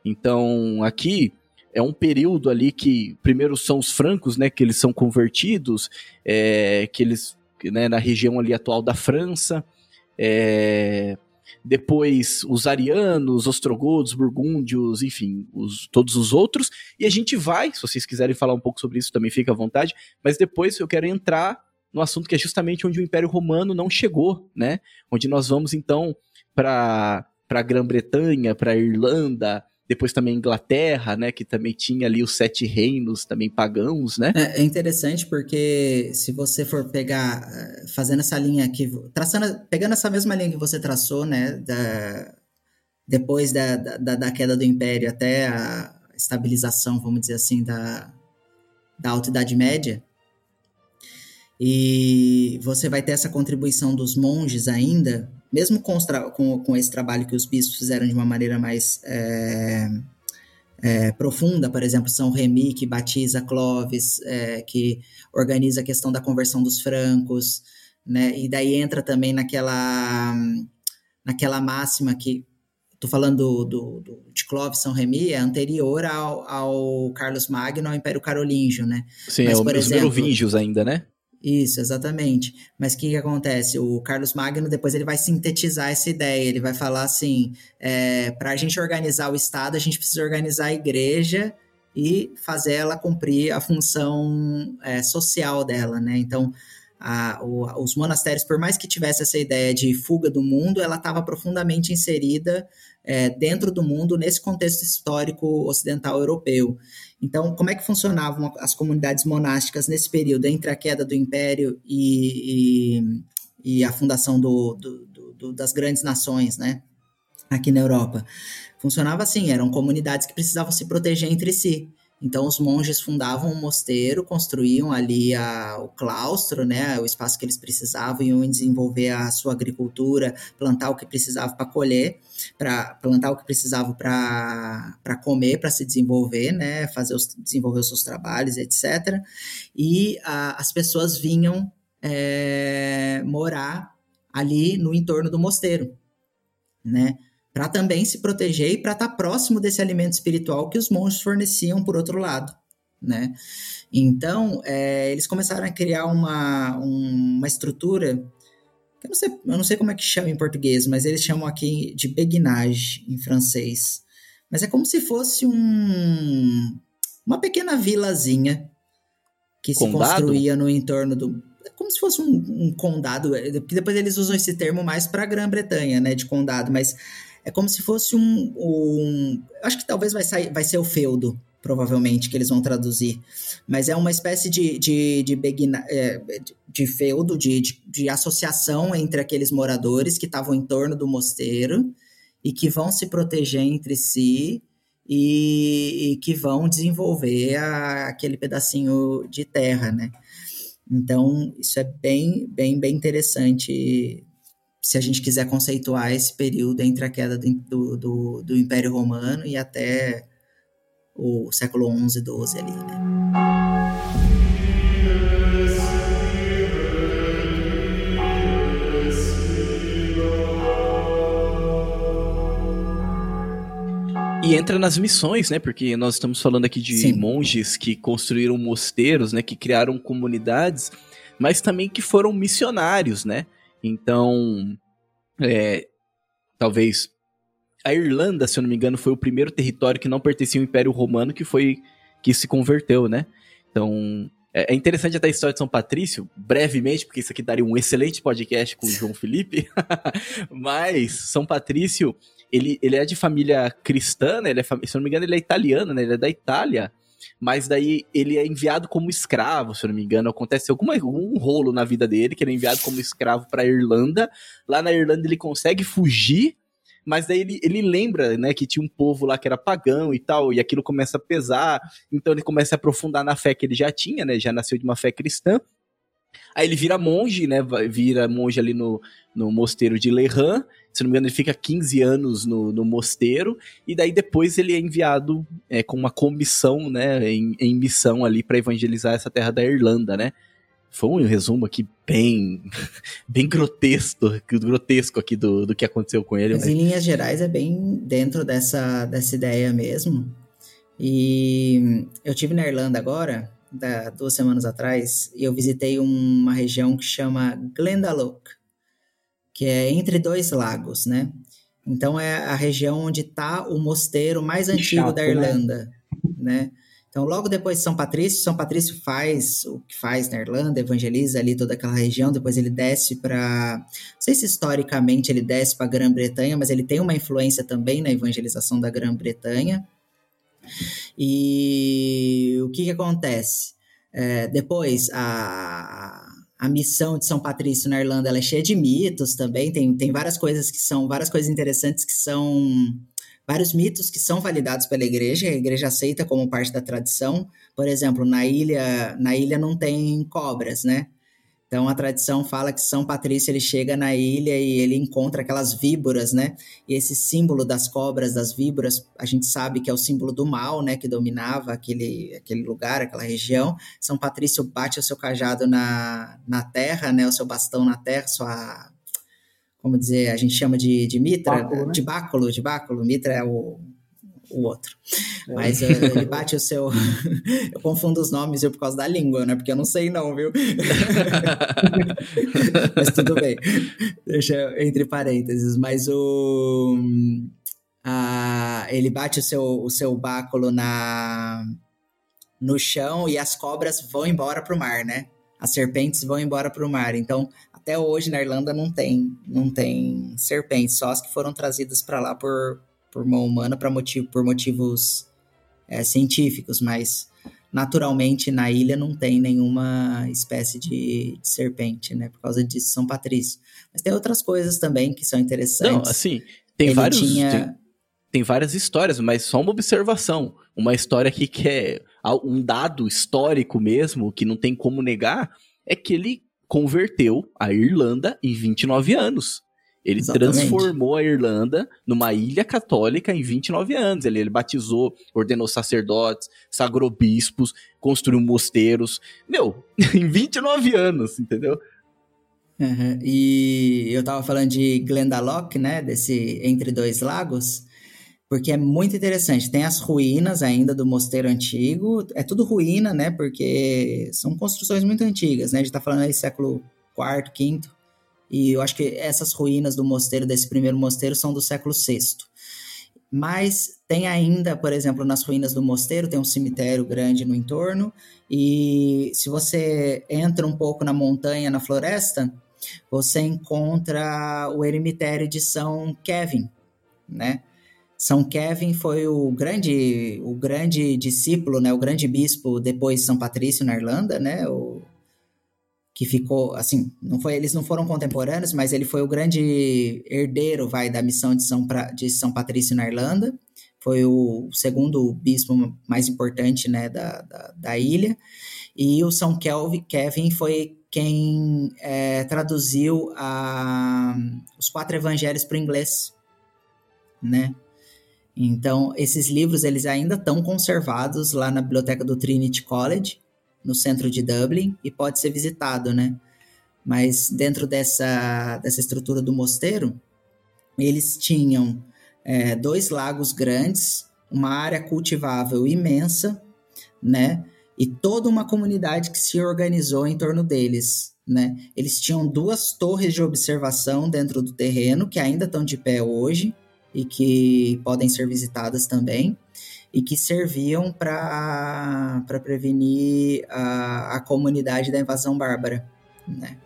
Então, aqui é um período ali que primeiro são os francos, né, que eles são convertidos, é, que eles, né, na região ali atual da França, é, depois os arianos, ostrogodos, burgúndios, enfim, os, todos os outros. E a gente vai, se vocês quiserem falar um pouco sobre isso, também fica à vontade. Mas depois eu quero entrar no assunto que é justamente onde o Império Romano não chegou, né? Onde nós vamos então para para Grã-Bretanha, para Irlanda, depois também Inglaterra, né, que também tinha ali os sete reinos também pagãos, né? É, é interessante porque se você for pegar, eh, fazendo essa linha aqui, traçando, pegando essa mesma linha que você traçou, né, da, depois da, da, da queda do Império até a estabilização, vamos dizer assim, da, da Alta Idade Média, e você vai ter essa contribuição dos monges ainda, mesmo com, com, com, esse trabalho que os bispos fizeram de uma maneira mais é, é, profunda, por exemplo, São Remi, que batiza Clovis, é, que organiza a questão da conversão dos francos, né? E daí entra também naquela, naquela máxima que Estou falando do, do, do, de Clovis São Remi, é anterior ao, ao Carlos Magno, ao Império Carolíngio, né? Sim, Mas, é por os exemplo, Merovingios ainda, né? Isso, exatamente. Mas o que, que acontece? O Carlos Magno, depois ele vai sintetizar essa ideia, ele vai falar assim, é, para a gente organizar o Estado, a gente precisa organizar a igreja e fazer ela cumprir a função é, social dela, né? Então, a, o, os monastérios, por mais que tivesse essa ideia de fuga do mundo, ela estava profundamente inserida é, dentro do mundo nesse contexto histórico ocidental europeu. Então, como é que funcionavam as comunidades monásticas nesse período entre a queda do império e, e, e a fundação do, do, do, das grandes nações, né? Aqui na Europa. Funcionava assim, eram comunidades que precisavam se proteger entre si. Então, os monges fundavam um mosteiro, construíam ali a, o claustro, né, o espaço que eles precisavam, iam desenvolver a sua agricultura, plantar o que precisava para colher, para plantar o que precisava para comer, para se desenvolver, né, fazer os, desenvolver os seus trabalhos, etc. E a, as pessoas vinham é, morar ali no entorno do mosteiro, né? Para também se proteger e para estar tá próximo desse alimento espiritual que os monges forneciam por outro lado, né? Então, é, eles começaram a criar uma, uma estrutura que eu não, sei, eu não sei como é que chama em português, mas eles chamam aqui de beguinage em francês. Mas é como se fosse um, uma pequena vilazinha que condado? se construía no entorno do. É como se fosse um, um condado, é, porque depois eles usam esse termo mais para a Grã-Bretanha, né, de condado, mas é como se fosse um, um acho que talvez vai, sair, vai ser o feudo, provavelmente, que eles vão traduzir. Mas é uma espécie de, de, de, begina, é, de feudo, de, de, de, associação entre aqueles moradores que estavam em torno do mosteiro e que vão se proteger entre si e, e que vão desenvolver a, aquele pedacinho de terra, né? Então, isso é bem, bem, bem interessante se a gente quiser conceituar esse período entre a queda do, do, do Império Romano e até o século XI, XII ali, né? E entra nas missões, né? Porque nós estamos falando aqui de Sim. monges que construíram mosteiros, né? Que criaram comunidades, mas também que foram missionários, né? Então, é, talvez a Irlanda, se eu não me engano, foi o primeiro território que não pertencia ao Império Romano que foi que se converteu, né? Então, é, é interessante até a história de São Patrício, brevemente, porque isso aqui daria um excelente podcast com o João Felipe. Mas São Patrício, ele, ele é de família cristã, né? Ele é, se eu não me engano, ele é italiano, né? Ele é da Itália mas daí ele é enviado como escravo, se eu não me engano. Acontece alguma, algum rolo na vida dele, que ele é enviado como escravo para Irlanda. Lá na Irlanda ele consegue fugir, mas daí ele, ele lembra, né, que tinha um povo lá que era pagão e tal, e aquilo começa a pesar, então ele começa a aprofundar na fé que ele já tinha, né, já nasceu de uma fé cristã. Aí ele vira monge, né, vira monge ali no, no mosteiro de Lerran, se não me engano, ele fica 15 anos no, no mosteiro, e daí depois ele é enviado é, com uma comissão, né, em, em missão ali para evangelizar essa terra da Irlanda, né. Foi um resumo aqui bem, bem grotesco, grotesco aqui do, do que aconteceu com ele. Mas, mas em linhas gerais é bem dentro dessa, dessa ideia mesmo. E eu tive na Irlanda agora, da, duas semanas atrás, eu visitei uma região que chama Glendalough que é entre dois lagos, né? Então é a região onde está o mosteiro mais antigo chato, da né? Irlanda, né? né? Então logo depois de São Patrício, São Patrício faz o que faz na Irlanda, evangeliza ali toda aquela região, depois ele desce para, não sei se historicamente ele desce para a Grã-Bretanha, mas ele tem uma influência também na evangelização da Grã-Bretanha. E o que, que acontece? É, depois a a missão de São Patrício na Irlanda é cheia de mitos também, tem, tem várias coisas que são, várias coisas interessantes que são, vários mitos que são validados pela igreja, a igreja aceita como parte da tradição. Por exemplo, na ilha, na ilha não tem cobras, né? Então a tradição fala que São Patrício ele chega na ilha e ele encontra aquelas víboras, né? E esse símbolo das cobras, das víboras, a gente sabe que é o símbolo do mal, né? Que dominava aquele, aquele lugar, aquela região. São Patrício bate o seu cajado na, na terra, né? O seu bastão na terra, sua como dizer, a gente chama de, de mitra, báculo, né? de báculo, de báculo. Mitra é o, o outro. É. Mas uh, ele bate o seu. eu confundo os nomes viu, por causa da língua, né? Porque eu não sei, não, viu? Mas tudo bem. Deixa entre parênteses. Mas o. Uh, ele bate o seu, o seu báculo na, no chão e as cobras vão embora para o mar, né? As serpentes vão embora para o mar. Então, até hoje na Irlanda não tem, não tem serpentes, só as que foram trazidas para lá por, por mão humana para motivo, por motivos é, científicos, mas naturalmente na ilha não tem nenhuma espécie de, de, serpente, né? Por causa disso, São Patrício. Mas tem outras coisas também que são interessantes. Não, assim, tem Ele vários. Tinha... Tem, tem, várias histórias, mas só uma observação. Uma história aqui que é um dado histórico mesmo, que não tem como negar, é que ele converteu a Irlanda em 29 anos. Ele Exatamente. transformou a Irlanda numa ilha católica em 29 anos. Ele, ele batizou, ordenou sacerdotes, sagrou bispos, construiu mosteiros. Meu, em 29 anos, entendeu? Uhum. E eu tava falando de Glendalough, né? Desse Entre Dois Lagos, porque é muito interessante. Tem as ruínas ainda do mosteiro antigo. É tudo ruína, né? Porque são construções muito antigas, né? A gente tá falando aí século IV, V. E eu acho que essas ruínas do mosteiro, desse primeiro mosteiro, são do século VI. Mas tem ainda, por exemplo, nas ruínas do mosteiro, tem um cemitério grande no entorno. E se você entra um pouco na montanha, na floresta, você encontra o eremitério de São Kevin, né? São Kevin foi o grande, o grande discípulo, né, o grande bispo depois de São Patrício na Irlanda, né, o, que ficou, assim, não foi, eles não foram contemporâneos, mas ele foi o grande herdeiro, vai, da missão de São, de São Patrício na Irlanda, foi o segundo bispo mais importante, né, da, da, da ilha, e o São Kelvin, Kevin foi quem é, traduziu a, os quatro evangelhos para o inglês, né, então, esses livros, eles ainda estão conservados lá na biblioteca do Trinity College, no centro de Dublin e pode ser visitado, né? Mas dentro dessa, dessa estrutura do mosteiro, eles tinham é, dois lagos grandes, uma área cultivável imensa, né? E toda uma comunidade que se organizou em torno deles, né? Eles tinham duas torres de observação dentro do terreno que ainda estão de pé hoje e que podem ser visitadas também e que serviam para prevenir a, a comunidade da invasão bárbara, né?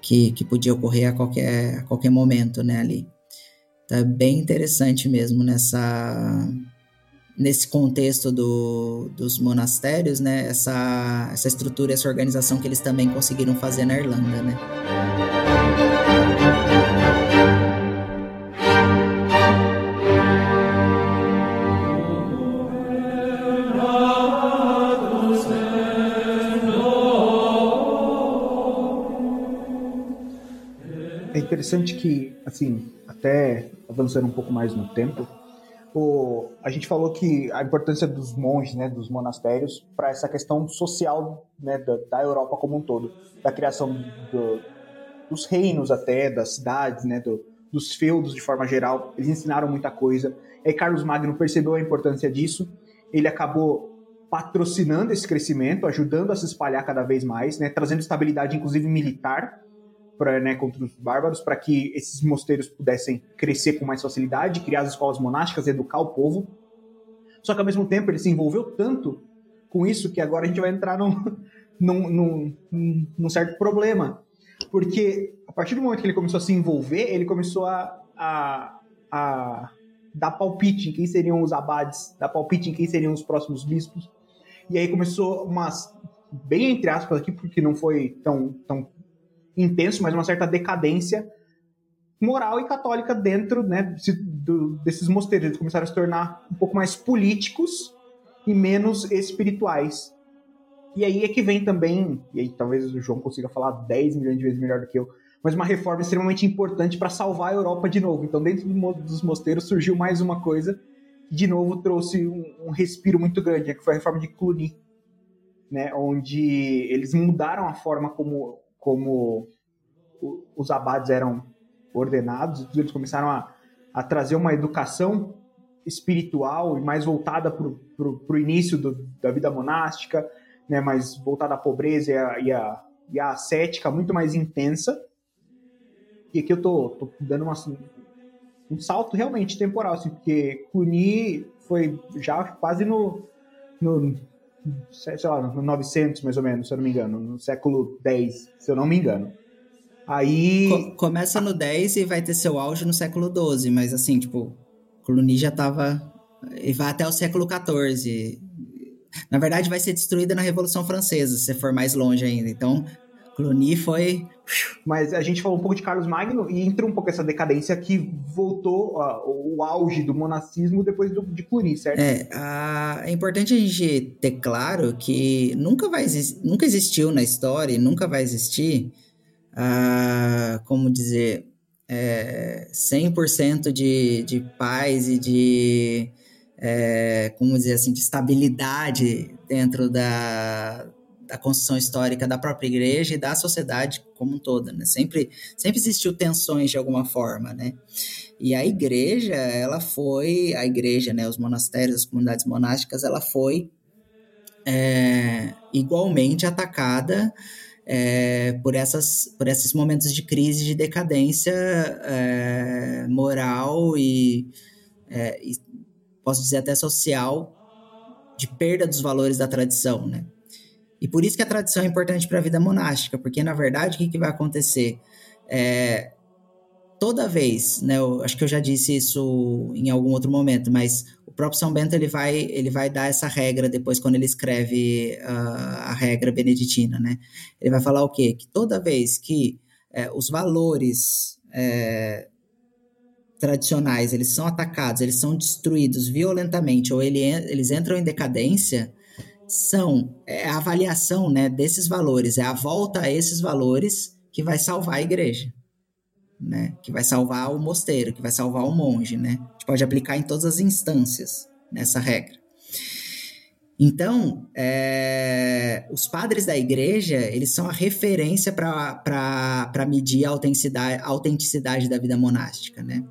Que, que podia ocorrer a qualquer, a qualquer momento, né, ali. Então é bem interessante mesmo nessa, nesse contexto do, dos monastérios, né, essa, essa estrutura, essa organização que eles também conseguiram fazer na Irlanda, né. Interessante que, assim, até avançando um pouco mais no tempo, o, a gente falou que a importância dos monges, né, dos monastérios, para essa questão social né, da, da, Europa como um todo, da criação do, dos reinos até, das cidades, né, do, dos feudos de forma geral, eles ensinaram muita coisa. E Carlos Magno percebeu a importância disso, ele acabou patrocinando esse crescimento, ajudando a se espalhar cada vez mais, né, trazendo estabilidade, inclusive militar, pra, né, contra os bárbaros, para que esses mosteiros pudessem crescer com mais facilidade, criar as escolas monásticas, educar o povo. Só que ao mesmo tempo ele se envolveu tanto com isso que agora a gente vai entrar num, num, num, num certo problema. Porque a partir do momento que ele começou a se envolver, ele começou a, a, a dar palpite em quem seriam os abades, dar palpite em quem seriam os próximos bispos. E aí começou umas, bem entre aspas aqui, porque não foi tão, tão intenso, mas uma certa decadência moral e católica dentro né, do, desses mosteiros. Eles começaram a se tornar um pouco mais políticos e menos espirituais. E aí é que vem também, e aí talvez o João consiga falar 10 milhões de vezes melhor do que eu, mas uma reforma extremamente importante para salvar a Europa de novo. Então, dentro dos mosteiros surgiu mais uma coisa que, de novo, trouxe um, um respiro muito grande, né, que foi a reforma de Cluny, né, onde eles mudaram a forma como, como os abades eram ordenados, eles começaram a, a trazer uma educação espiritual e mais voltada para o início do, da vida monástica, né, mais voltada à pobreza e à, e e ascética muito mais intensa. E aqui eu tô, tô dando uma, um salto realmente temporal, assim, porque Cluny foi já quase no, no sei lá, no 900 mais ou menos, se eu não me engano, no século 10, se eu não me engano. Aí. Co começa no 10 e vai ter seu auge no século 12, mas assim, tipo, Cluny já tava. E vai até o século 14. Na verdade, vai ser destruída na Revolução Francesa, se for mais longe ainda. Então, Cluny foi. Mas a gente falou um pouco de Carlos Magno e entrou um pouco essa decadência que voltou uh, o auge do monacismo depois do, de Cluny, certo? É, é importante a gente ter claro que nunca, vai, nunca existiu na história e nunca vai existir, como dizer, é, 100% de, de paz e de, é, como dizer assim, de estabilidade dentro da da construção histórica da própria igreja e da sociedade como um todo, né? Sempre, sempre existiu tensões de alguma forma, né? E a igreja, ela foi, a igreja, né, os monastérios, as comunidades monásticas, ela foi é, igualmente atacada é, por, essas, por esses momentos de crise, de decadência é, moral e, é, e, posso dizer até social, de perda dos valores da tradição, né? E por isso que a tradição é importante para a vida monástica, porque na verdade o que, que vai acontecer? É, toda vez, né, eu acho que eu já disse isso em algum outro momento, mas o próprio São Bento ele vai, ele vai dar essa regra depois quando ele escreve uh, a regra beneditina, né? Ele vai falar o quê? Que toda vez que é, os valores é, tradicionais eles são atacados, eles são destruídos violentamente ou ele, eles entram em decadência, são é a avaliação né, desses valores, é a volta a esses valores que vai salvar a igreja, né? Que vai salvar o mosteiro, que vai salvar o monge, né? A gente pode aplicar em todas as instâncias nessa regra. Então, é, os padres da igreja, eles são a referência para medir a autenticidade, a autenticidade da vida monástica, né?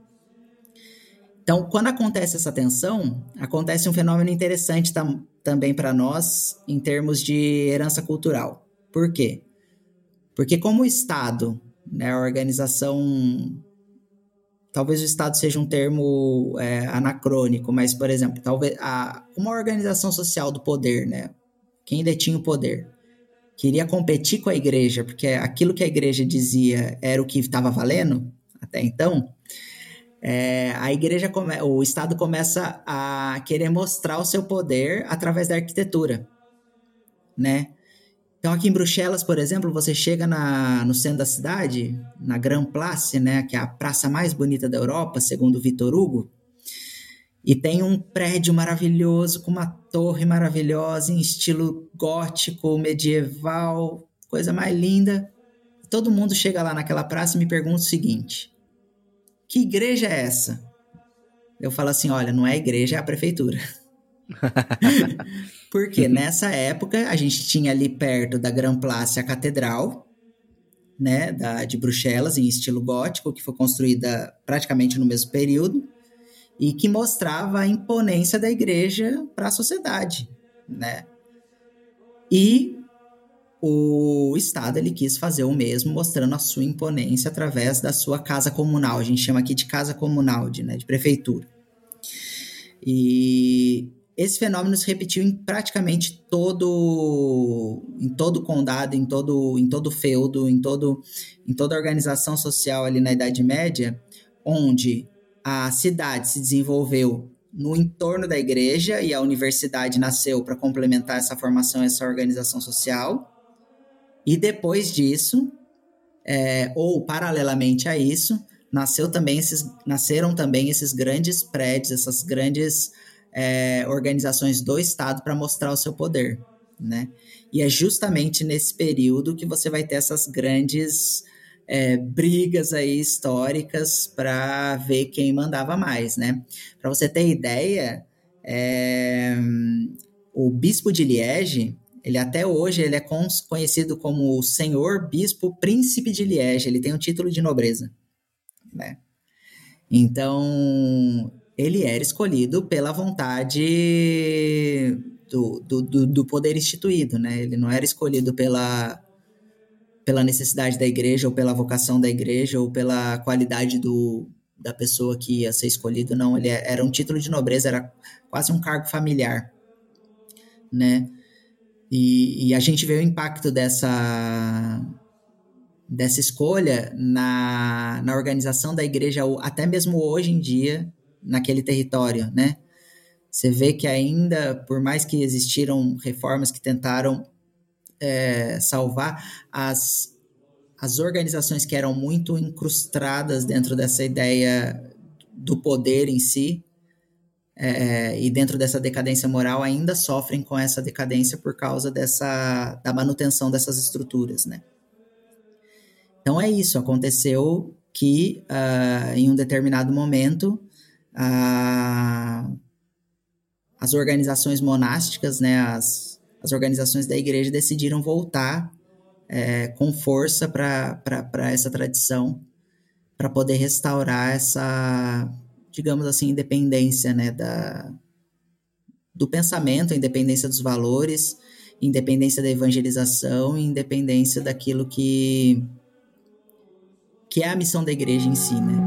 Então, quando acontece essa tensão, acontece um fenômeno interessante tam, também para nós em termos de herança cultural. Por quê? Porque como o Estado, né, a organização, talvez o Estado seja um termo é, anacrônico, mas por exemplo, talvez a, uma organização social do poder, né, quem detinha o poder, queria competir com a igreja, porque aquilo que a igreja dizia era o que estava valendo até então é, a igreja, come, o Estado começa a querer mostrar o seu poder através da arquitetura, né? Então, aqui em Bruxelas, por exemplo, você chega na, no centro da cidade, na Grand Place, né, que é a praça mais bonita da Europa, segundo Vitor Hugo, e tem um prédio maravilhoso, com uma torre maravilhosa, em estilo gótico, medieval, coisa mais linda. Todo mundo chega lá naquela praça e me pergunta o seguinte: que igreja é essa? Eu falo assim: olha, não é a igreja, é a prefeitura. Porque nessa época a gente tinha ali perto da Grand Place a catedral, né, da, de Bruxelas, em estilo gótico, que foi construída praticamente no mesmo período, e que mostrava a imponência da igreja para a sociedade, né? E o Estado ele quis fazer o mesmo, mostrando a sua imponência através da sua casa comunal. A gente chama aqui de casa comunal, de, né, de prefeitura. E esse fenômeno se repetiu em praticamente todo em todo condado, em todo em todo feudo, em todo em toda organização social ali na Idade Média, onde a cidade se desenvolveu no entorno da igreja e a universidade nasceu para complementar essa formação, essa organização social. E depois disso, é, ou paralelamente a isso, nasceu também esses, nasceram também esses grandes prédios, essas grandes é, organizações do Estado para mostrar o seu poder. né? E é justamente nesse período que você vai ter essas grandes é, brigas aí históricas para ver quem mandava mais, né? Para você ter ideia, é, o bispo de Liege, ele até hoje ele é conhecido como o senhor bispo príncipe de Liege, ele tem um título de nobreza, né? Então, ele era escolhido pela vontade do, do, do, poder instituído, né? Ele não era escolhido pela, pela necessidade da igreja, ou pela vocação da igreja, ou pela qualidade do, da pessoa que ia ser escolhido, não. Ele é, era um título de nobreza, era quase um cargo familiar, né? E, e a gente vê o impacto dessa, dessa escolha na, na organização da igreja, até mesmo hoje em dia, naquele território, né? Você vê que ainda, por mais que existiram reformas que tentaram é, salvar, as, as organizações que eram muito incrustadas dentro dessa ideia do poder em si, é, e dentro dessa decadência moral ainda sofrem com essa decadência por causa dessa da manutenção dessas estruturas, né? Então é isso, aconteceu que uh, em um determinado momento uh, as organizações monásticas, né, as, as organizações da igreja decidiram voltar é, com força para essa tradição, para poder restaurar essa, digamos assim, independência né, da, do pensamento, independência dos valores, independência da evangelização, independência daquilo que, que é a missão da igreja em si, né?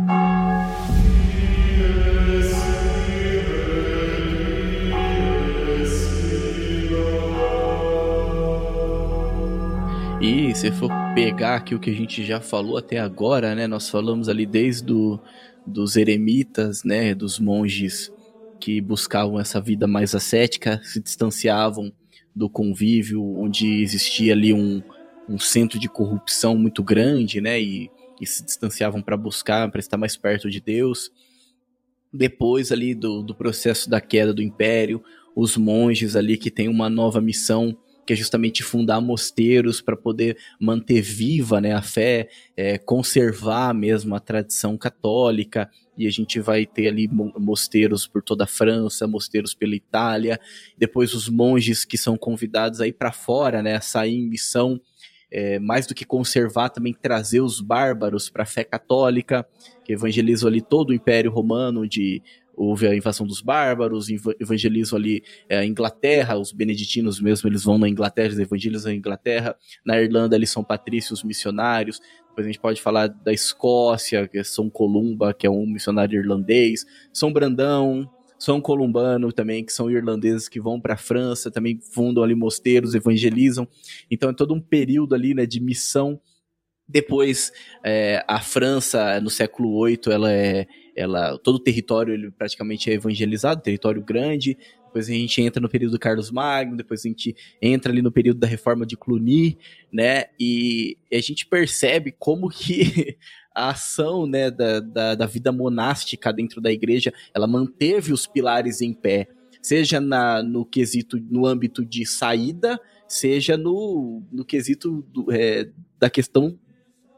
E se for pegar aqui o que a gente já falou até agora, né? Nós falamos ali desde do, dos eremitas, né? Dos monges que buscavam essa vida mais ascética, se distanciavam do convívio, onde existia ali um, um centro de corrupção muito grande, né? E, e se distanciavam para buscar, para estar mais perto de Deus. Depois ali do, do processo da queda do império, os monges ali que têm uma nova missão que é justamente fundar mosteiros para poder manter viva né, a fé, é, conservar mesmo a tradição católica. E a gente vai ter ali mosteiros por toda a França, mosteiros pela Itália, depois os monges que são convidados aí para fora, né, a sair em missão. É, mais do que conservar, também trazer os bárbaros para a fé católica, que evangelizam ali todo o Império Romano de houve a invasão dos bárbaros, evangelizam ali é, a Inglaterra, os beneditinos mesmo, eles vão na Inglaterra, eles evangelizam a Inglaterra, na Irlanda eles são patrícios missionários, depois a gente pode falar da Escócia, que é São Columba, que é um missionário irlandês, São Brandão, São Columbano também, que são irlandeses que vão para a França, também fundam ali mosteiros, evangelizam, então é todo um período ali, né, de missão. Depois, é, a França, no século VIII, ela é, ela, todo o território ele praticamente é evangelizado, território grande. Depois a gente entra no período do Carlos Magno, depois a gente entra ali no período da reforma de Cluny, né? E a gente percebe como que a ação né, da, da, da vida monástica dentro da igreja, ela manteve os pilares em pé, seja na, no quesito, no âmbito de saída, seja no, no quesito do, é, da questão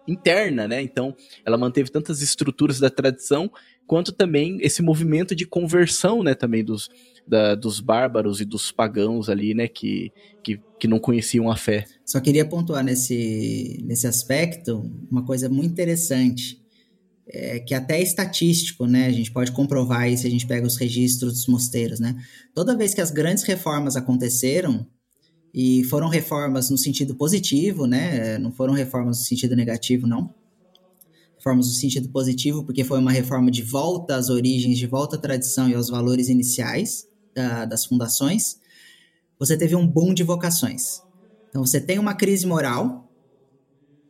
interna, né? Então, ela manteve tantas estruturas da tradição, quanto também esse movimento de conversão, né, também dos, da, dos bárbaros e dos pagãos ali, né, que, que, que não conheciam a fé. Só queria pontuar nesse, nesse aspecto uma coisa muito interessante, é, que até é estatístico, né, a gente pode comprovar aí se a gente pega os registros dos mosteiros, né, toda vez que as grandes reformas aconteceram, e foram reformas no sentido positivo, né? Não foram reformas no sentido negativo, não. Reformas no sentido positivo, porque foi uma reforma de volta às origens, de volta à tradição e aos valores iniciais da, das fundações. Você teve um boom de vocações. Então você tem uma crise moral,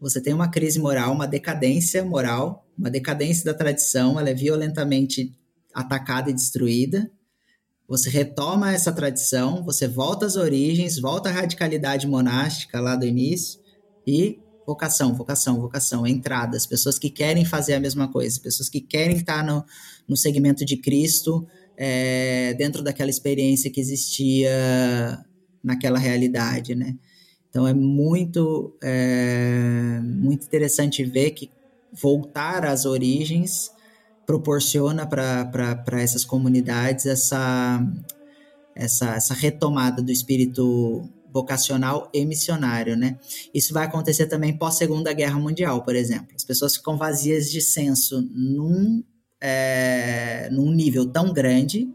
você tem uma crise moral, uma decadência moral, uma decadência da tradição, ela é violentamente atacada e destruída você retoma essa tradição, você volta às origens, volta à radicalidade monástica lá do início e vocação, vocação, vocação, entradas, pessoas que querem fazer a mesma coisa, pessoas que querem estar no, no segmento de Cristo, é, dentro daquela experiência que existia naquela realidade, né? Então é muito, é, muito interessante ver que voltar às origens proporciona para essas comunidades essa, essa, essa retomada do espírito vocacional e missionário, né? Isso vai acontecer também pós Segunda Guerra Mundial, por exemplo. As pessoas ficam vazias de senso num, é, num nível tão grande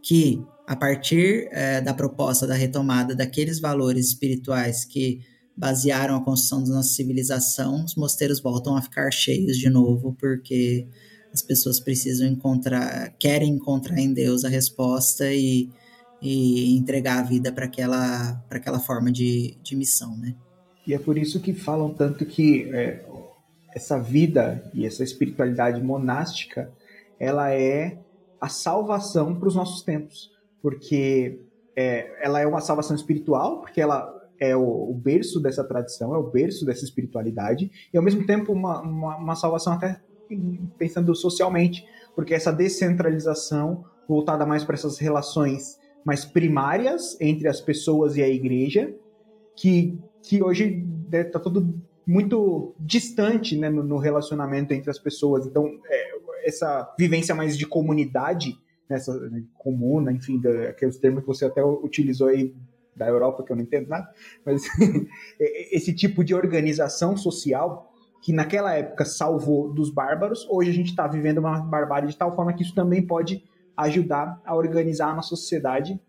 que a partir é, da proposta da retomada daqueles valores espirituais que basearam a construção da nossa civilização, os mosteiros voltam a ficar cheios de novo, porque as pessoas precisam encontrar, querem encontrar em Deus a resposta e, e entregar a vida para aquela, aquela forma de, de missão, né? E é por isso que falam tanto que é, essa vida e essa espiritualidade monástica, ela é a salvação para os nossos tempos, porque é, ela é uma salvação espiritual, porque ela é o, o, berço dessa tradição, é o berço dessa espiritualidade, e ao mesmo tempo uma, uma, uma salvação até pensando socialmente, porque essa descentralização voltada mais para essas relações mais primárias entre as pessoas e a igreja, que, que hoje está né, tudo muito distante né, no, no, relacionamento entre as pessoas. Então, é, essa vivência mais de comunidade, nessa né, comuna, enfim, da, aqueles termos que você até utilizou aí da Europa, que eu não entendo nada, mas esse tipo de organização social que naquela época salvou dos bárbaros, hoje a gente está vivendo uma barbárie de tal forma que isso também pode ajudar a organizar a nossa sociedade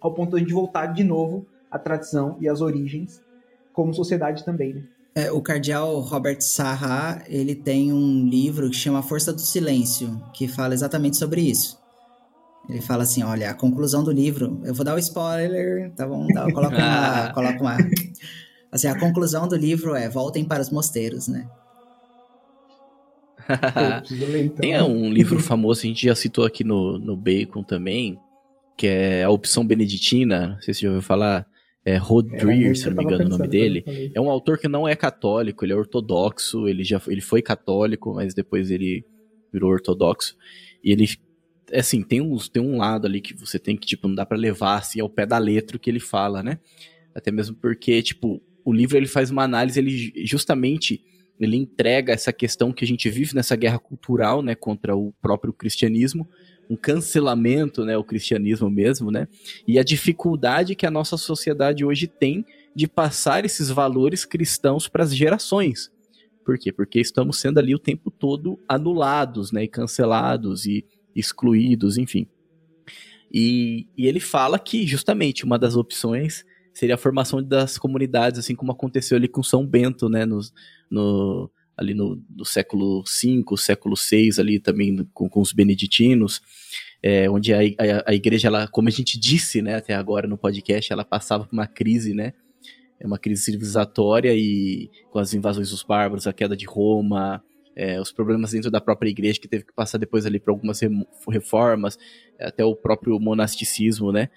ao ponto de a gente voltar de novo à tradição e às origens como sociedade também, né? É, o cardeal Robert Sarra, ele tem um livro que chama Força do Silêncio, que fala exatamente sobre isso. Ele fala assim, olha, a conclusão do livro, eu vou dar o um spoiler, tá bom? Tá, coloca uma, coloca uma Assim, a conclusão do livro é voltem para os mosteiros, né? Tem um livro famoso, a gente já citou aqui no, no Bacon também, que é a opção beneditina, não sei se você já ouviu falar, é Rodrier, se não me engano o nome dele. É um autor que não é católico, ele é ortodoxo, ele já ele foi católico, mas depois ele virou ortodoxo. E ele assim, tem uns tem um lado ali que você tem que tipo não dá para levar assim ao pé da letra o que ele fala, né? Até mesmo porque tipo o livro ele faz uma análise, ele justamente ele entrega essa questão que a gente vive nessa guerra cultural, né, contra o próprio cristianismo, um cancelamento, né, o cristianismo mesmo, né, e a dificuldade que a nossa sociedade hoje tem de passar esses valores cristãos para as gerações. Por quê? Porque estamos sendo ali o tempo todo anulados, né, e cancelados e excluídos, enfim. E, e ele fala que justamente uma das opções seria a formação das comunidades, assim como aconteceu ali com São Bento, né, no, no ali no, no, século V, século VI, ali também com, com os beneditinos, é, onde a, a, a, igreja, ela, como a gente disse, né, até agora no podcast, ela passava por uma crise, né, é uma crise civilizatória e com as invasões dos bárbaros, a queda de Roma, é, os problemas dentro da própria igreja que teve que passar depois ali por algumas reformas, até o próprio monasticismo, né,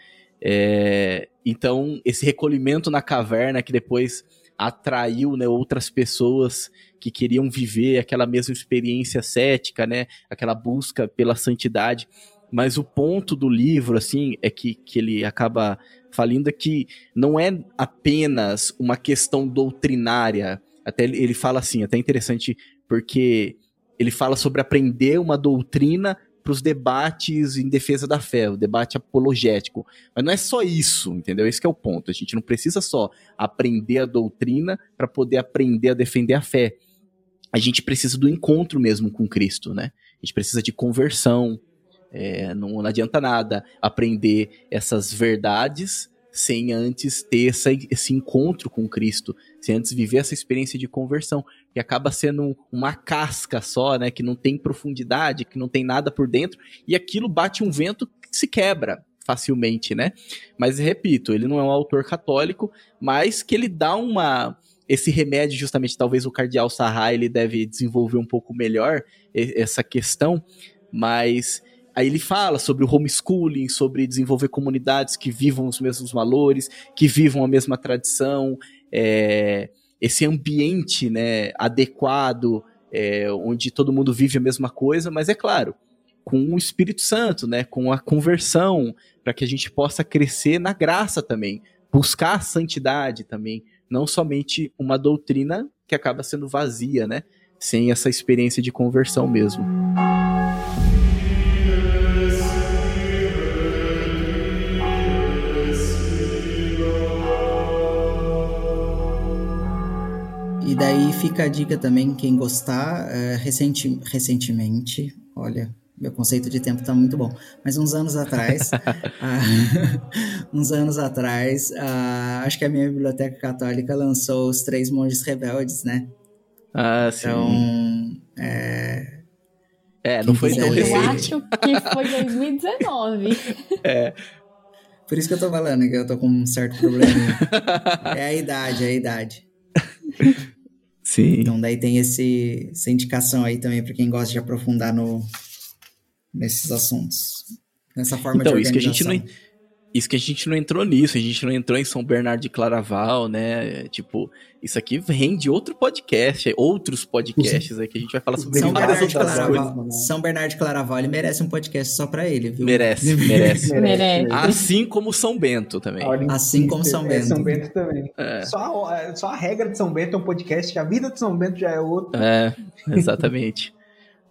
é, então, esse recolhimento na caverna que depois atraiu né, outras pessoas que queriam viver aquela mesma experiência cética, né, aquela busca pela santidade. Mas o ponto do livro, assim, é que, que ele acaba falando que não é apenas uma questão doutrinária. Até ele fala assim, até interessante, porque ele fala sobre aprender uma doutrina para os debates em defesa da fé, o debate apologético. Mas não é só isso, entendeu? Esse é o ponto. A gente não precisa só aprender a doutrina para poder aprender a defender a fé. A gente precisa do encontro mesmo com Cristo, né? A gente precisa de conversão. É, não, não adianta nada aprender essas verdades sem antes ter essa, esse encontro com Cristo, sem antes viver essa experiência de conversão, que acaba sendo uma casca só, né, que não tem profundidade, que não tem nada por dentro, e aquilo bate um vento que se quebra facilmente, né? Mas repito, ele não é um autor católico, mas que ele dá uma esse remédio justamente talvez o cardeal Sarra ele deve desenvolver um pouco melhor essa questão, mas Aí ele fala sobre o homeschooling, sobre desenvolver comunidades que vivam os mesmos valores, que vivam a mesma tradição, é, esse ambiente né, adequado, é, onde todo mundo vive a mesma coisa, mas é claro, com o Espírito Santo, né, com a conversão, para que a gente possa crescer na graça também, buscar a santidade também, não somente uma doutrina que acaba sendo vazia, né? Sem essa experiência de conversão mesmo. E daí fica a dica também, quem gostar, é, recenti recentemente, olha, meu conceito de tempo tá muito bom, mas uns anos atrás, uh, uns anos atrás, uh, acho que a minha biblioteca católica lançou os Três Monges Rebeldes, né? Ah, sim. Então, é... É, não foi tão Eu recente. acho que foi 2019. É, Por isso que eu tô falando que eu tô com um certo problema. é a idade, é a idade. Sim. Então daí tem esse, essa indicação aí também para quem gosta de aprofundar no, nesses assuntos. Nessa forma Então, de isso que a gente organização. não Isso que a gente não entrou nisso, a gente não entrou em São Bernardo de Claraval, né? Tipo, isso aqui rende outro podcast, outros podcasts aí que a gente vai falar sobre São várias Bernardo, de outras coisas. Claraval, São Bernardo de Claraval, ele merece um podcast só pra ele, viu? Merece, merece. Merece. Assim como São Bento também. Assim como São é Bento. São Bento também. É. Só, a- só a regra de São Bento é um podcast, a vida de São Bento já é outro. É, exatamente.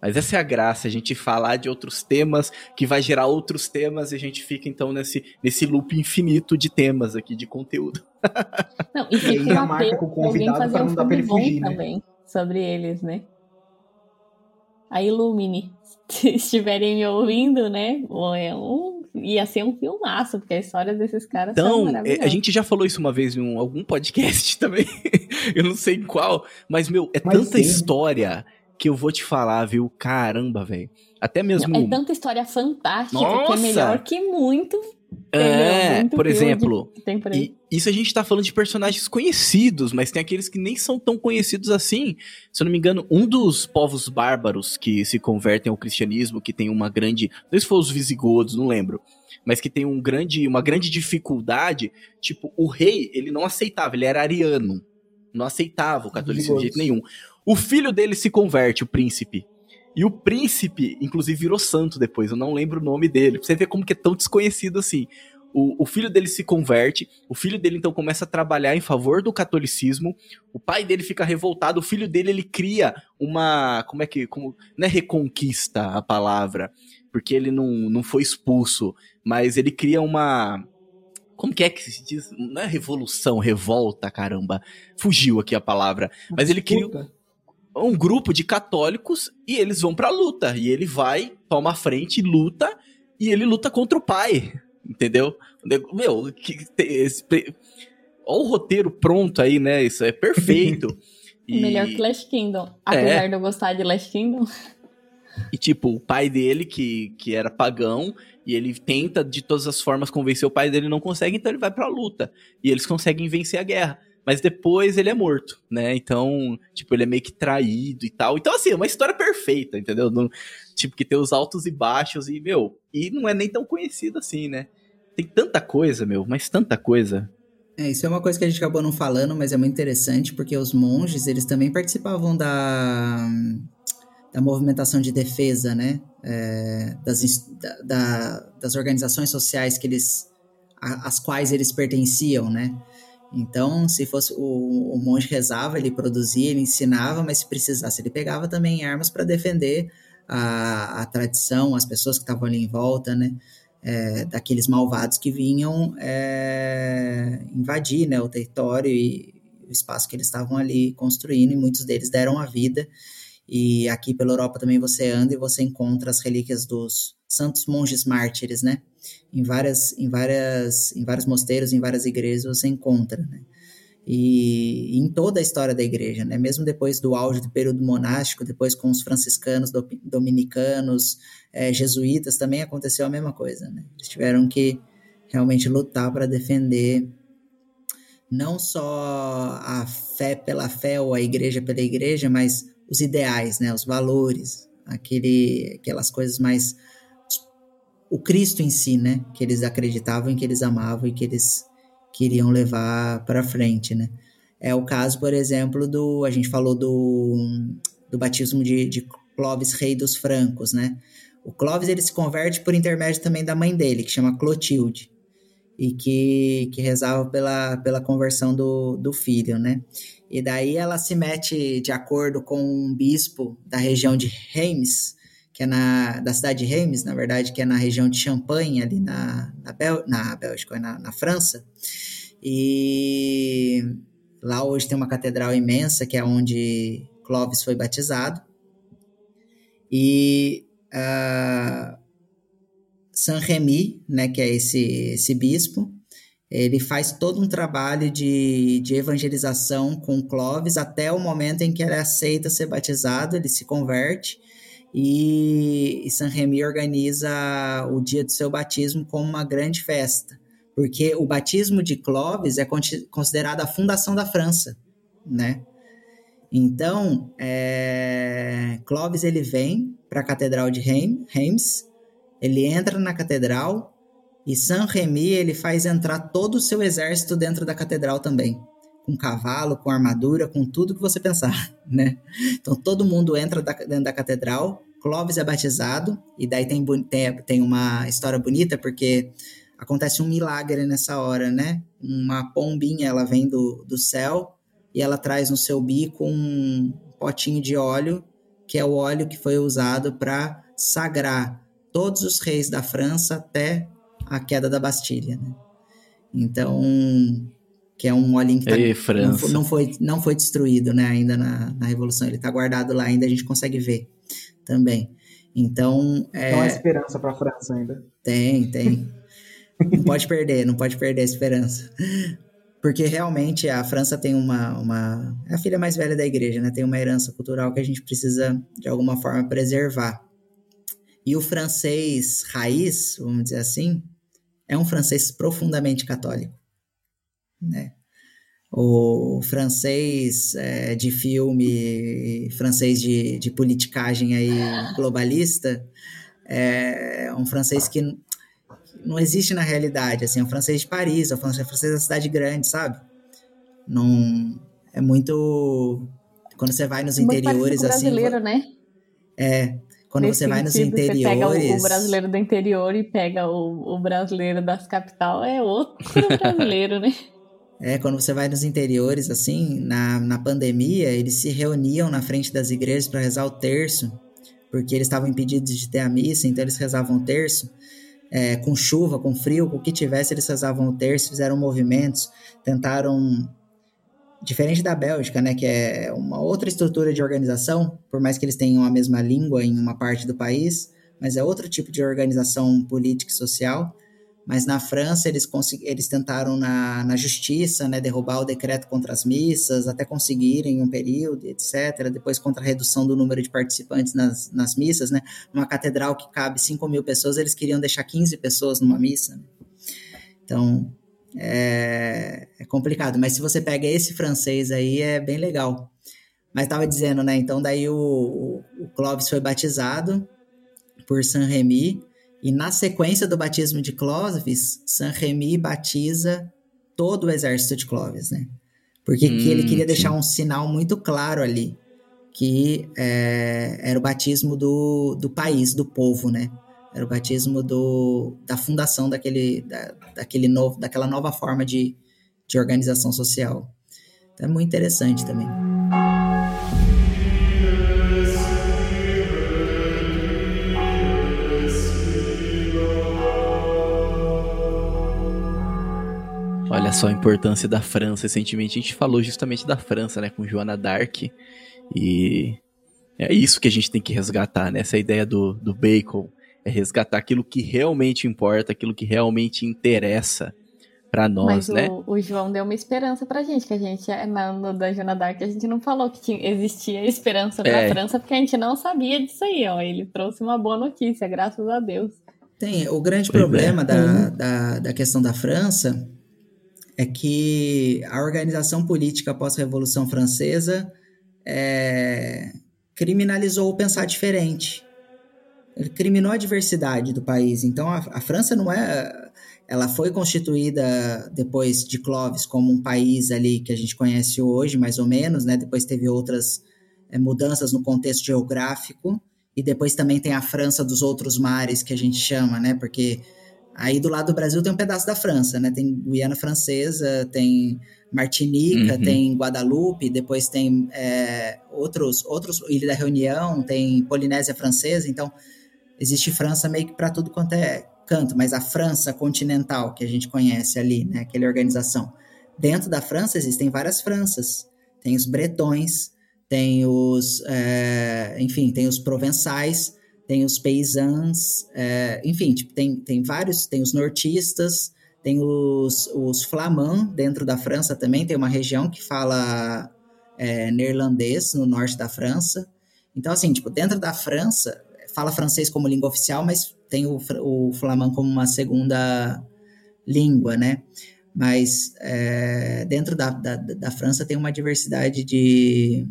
Mas essa é a graça, a gente falar de outros temas, que vai gerar outros temas, e a gente fica então nesse, nesse loop infinito de temas aqui, de conteúdo. Não, e E aí fica uma marca com o convidado um não dar pra filme ele bom fugir, né? também sobre eles, né? A Illumine, se estiverem me ouvindo, né? É um, ia ser um filmaço, porque a história desses caras são Então, é, maravilhosas. a gente já falou isso uma vez em um- algum podcast também, eu não sei em qual, mas, meu, é Mas tanta sim. história que eu vou te falar, viu? Caramba, velho. Até mesmo. Não, é tanta história fantástica que Nossa! é melhor que muito. É, entendeu? Muito por exemplo, que por. E isso a gente tá falando de personagens conhecidos, mas tem aqueles que nem são tão conhecidos assim. Se eu não me engano, um dos povos bárbaros que se convertem ao cristianismo, que tem uma grande. Não sei se foi os visigodos, não lembro. Mas que tem um grande, uma grande dificuldade. Tipo, o rei, ele não aceitava, ele era ariano. Não aceitava o catolicismo de jeito nenhum. O filho dele se converte, o príncipe. E o príncipe, inclusive, virou santo depois. Eu não lembro o nome dele. Pra você ver como que é tão desconhecido assim. O, o filho dele se converte, o filho dele então começa a trabalhar em favor do catolicismo, o pai dele fica revoltado, o filho dele ele cria uma, como é que, como, não é reconquista a palavra, porque ele não, não foi expulso, mas ele cria uma, como que é que se diz, não é revolução, revolta, caramba, fugiu aqui a palavra, mas ele cria. Um grupo de católicos e eles vão pra luta. E ele vai, toma a frente, luta, e ele luta contra o pai. Entendeu? Meu, que, esse, ó o roteiro pronto aí, né? Isso é perfeito. E, Melhor que Last Kingdom. Apesar de eu gostar de Last Kingdom. e, tipo, o pai dele, que, que era pagão, e ele tenta de todas as formas convencer o pai dele, não consegue, então ele vai pra luta. E eles conseguem vencer a guerra. Mas depois ele é morto, né? Então, tipo, ele é meio que traído e tal. Então, assim, é uma história perfeita, entendeu? Tipo, que tem os altos e baixos e, meu, e não é nem tão conhecido assim, né? Tem tanta coisa, meu, mas tanta coisa. É, isso é uma coisa que a gente acabou não falando, mas é muito interessante, porque os monges, eles também participavam da, da movimentação de defesa, né? É, das, da- da- das organizações sociais que eles, a- às quais eles pertenciam, né? Então, se fosse o, o monge rezava, ele produzia, ele ensinava, mas se precisasse, ele pegava também armas para defender a, a tradição, as pessoas que estavam ali em volta, né? é, daqueles malvados que vinham é, invadir né, o território e o espaço que eles estavam ali construindo, e muitos deles deram a vida. E aqui pela Europa também você anda e você encontra as relíquias dos santos monges mártires, né? Em várias, em várias, em vários mosteiros, em várias igrejas você encontra, né? E em toda a história da igreja, né? Mesmo depois do auge do período monástico, depois com os franciscanos, do- dominicanos, eh, jesuítas, também aconteceu a mesma coisa, né? Eles tiveram que realmente lutar para defender não só a fé pela fé ou a igreja pela igreja, mas os ideais, né? Os valores, aquele, aquelas coisas mais o Cristo em si, né? Que eles acreditavam, que eles amavam e que eles queriam levar para frente, né? É o caso, por exemplo, do a gente falou do, do batismo de, de Clovis, rei dos francos, né? O Clovis ele se converte por intermédio também da mãe dele, que chama Clotilde. e que, que rezava pela, pela conversão do, do filho, né? E daí ela se mete de acordo com um bispo da região de Reims, que é na, da cidade de Reims, na verdade, que é na região de Champagne, ali na, na, Bel, na Bélgica, na, na França. E lá hoje tem uma catedral imensa, que é onde Clovis foi batizado. E uh, Saint-Remy, né, que é esse, esse bispo, ele faz todo um trabalho de, de evangelização com Clovis até o momento em que ele aceita ser batizado, ele se converte e, e Saint-Remy organiza o dia do seu batismo como uma grande festa, porque o batismo de Clovis é considerado a fundação da França, né? Então, é, Clovis ele vem para a Catedral de Reims, ele entra na catedral e Saint-Remy ele faz entrar todo o seu exército dentro da catedral também, com cavalo, com armadura, com tudo que você pensar, né? Então todo mundo entra dentro da catedral, Clovis é batizado e daí tem, tem, tem uma história bonita porque acontece um milagre nessa hora, né? Uma pombinha ela vem do, do céu e ela traz no seu bico um potinho de óleo que é o óleo que foi usado para sagrar todos os reis da França até a queda da Bastilha, né? Então, que é um olhinho que tá, Ei, não, foi, não, foi, não foi destruído né, ainda na, na Revolução, ele está guardado lá ainda, a gente consegue ver também. Então, é... Tem uma esperança para a França ainda. Tem, tem. não pode perder, não pode perder a esperança. Porque realmente a França tem uma, uma. É a filha mais velha da igreja, né? Tem uma herança cultural que a gente precisa, de alguma forma, preservar. E o francês raiz, vamos dizer assim, é um francês profundamente católico, né? O francês é, de filme, francês de, de politicagem aí globalista, é um francês que não existe na realidade, assim, é um francês de Paris, é um francês da cidade grande, sabe? Não é muito quando você vai nos muito interiores assim, brasileiro, né? É, quando Nesse você vai nos interiores. Você pega o, o, brasileiro do interior e pega o, o brasileiro das capital, é outro brasileiro, né? É, quando você vai nos interiores, assim, na, na pandemia, eles se reuniam na frente das igrejas para rezar o terço, porque eles estavam impedidos de ter a missa, então eles rezavam o terço. É, com chuva, com frio, com o que tivesse, eles rezavam o terço, fizeram movimentos, tentaram diferente da Bélgica, né, que é uma outra estrutura de organização, por mais que eles tenham a mesma língua em uma parte do país, mas é outro tipo de organização política e social. Mas na França eles, eles tentaram na, na justiça, né, derrubar o decreto contra as missas, até conseguirem um período, etc. Depois contra a redução do número de participantes nas, nas missas, né, uma catedral que cabe 5 mil pessoas, eles queriam deixar 15 pessoas numa missa. Então é, é complicado. Mas se você pega esse francês aí, é bem legal. Mas estava dizendo, né? Então daí o, o Clovis foi batizado por Saint-Remy e na sequência do batismo de Clovis, Saint-Remy batiza todo o exército de Clovis, né? Porque hum, ele queria sim. deixar um sinal muito claro ali, que é, era o batismo do, do país, do povo, né? Era o batismo do, da fundação daquele, da, daquele novo, daquela nova forma de, de organização social. Então é muito interessante também. Só a importância da França. Recentemente a gente falou justamente da França, né, com Joana Dark. E é isso que a gente tem que resgatar, né? Essa ideia do, do Bacon é resgatar aquilo que realmente importa, aquilo que realmente interessa para nós, Mas né? O, o João deu uma esperança pra gente, que a gente, é, na, no Dungeon Dark, a gente não falou que tinha, existia esperança pra é. França, porque a gente não sabia disso aí, ó. Ele trouxe uma boa notícia, graças a Deus. Tem, o grande pois problema é. da, uhum. da, da questão da França é que a organização política após a Revolução Francesa é, criminalizou o pensar diferente criminou a diversidade do país. Então a, a, França não é. Ela foi constituída depois de Clovis como um país ali que a gente conhece hoje, mais ou menos, né? Depois teve outras é, mudanças no contexto geográfico. E depois também tem a França dos outros mares, que a gente chama, né? Porque Aí do lado do Brasil tem um pedaço da França, né? Tem Guiana Francesa, tem Martinica, uhum. tem Guadalupe, depois tem é, outros, outros, Ilha da Reunião, tem Polinésia Francesa, então existe França meio que para tudo quanto é canto, mas a França continental que a gente conhece ali, né? Aquela organização. Dentro da França existem várias Franças. Tem os bretões, tem os, é, enfim, tem os provençais, tem os paysans, é, enfim, tipo, tem, tem vários, tem os nortistas, tem os, os flamands dentro da França também, tem uma região que fala é, neerlandês no norte da França. Então, assim, tipo, dentro da França, fala francês como língua oficial, mas tem o, o flamand como uma segunda língua, né? Mas é, dentro da, da, da, França tem uma diversidade de,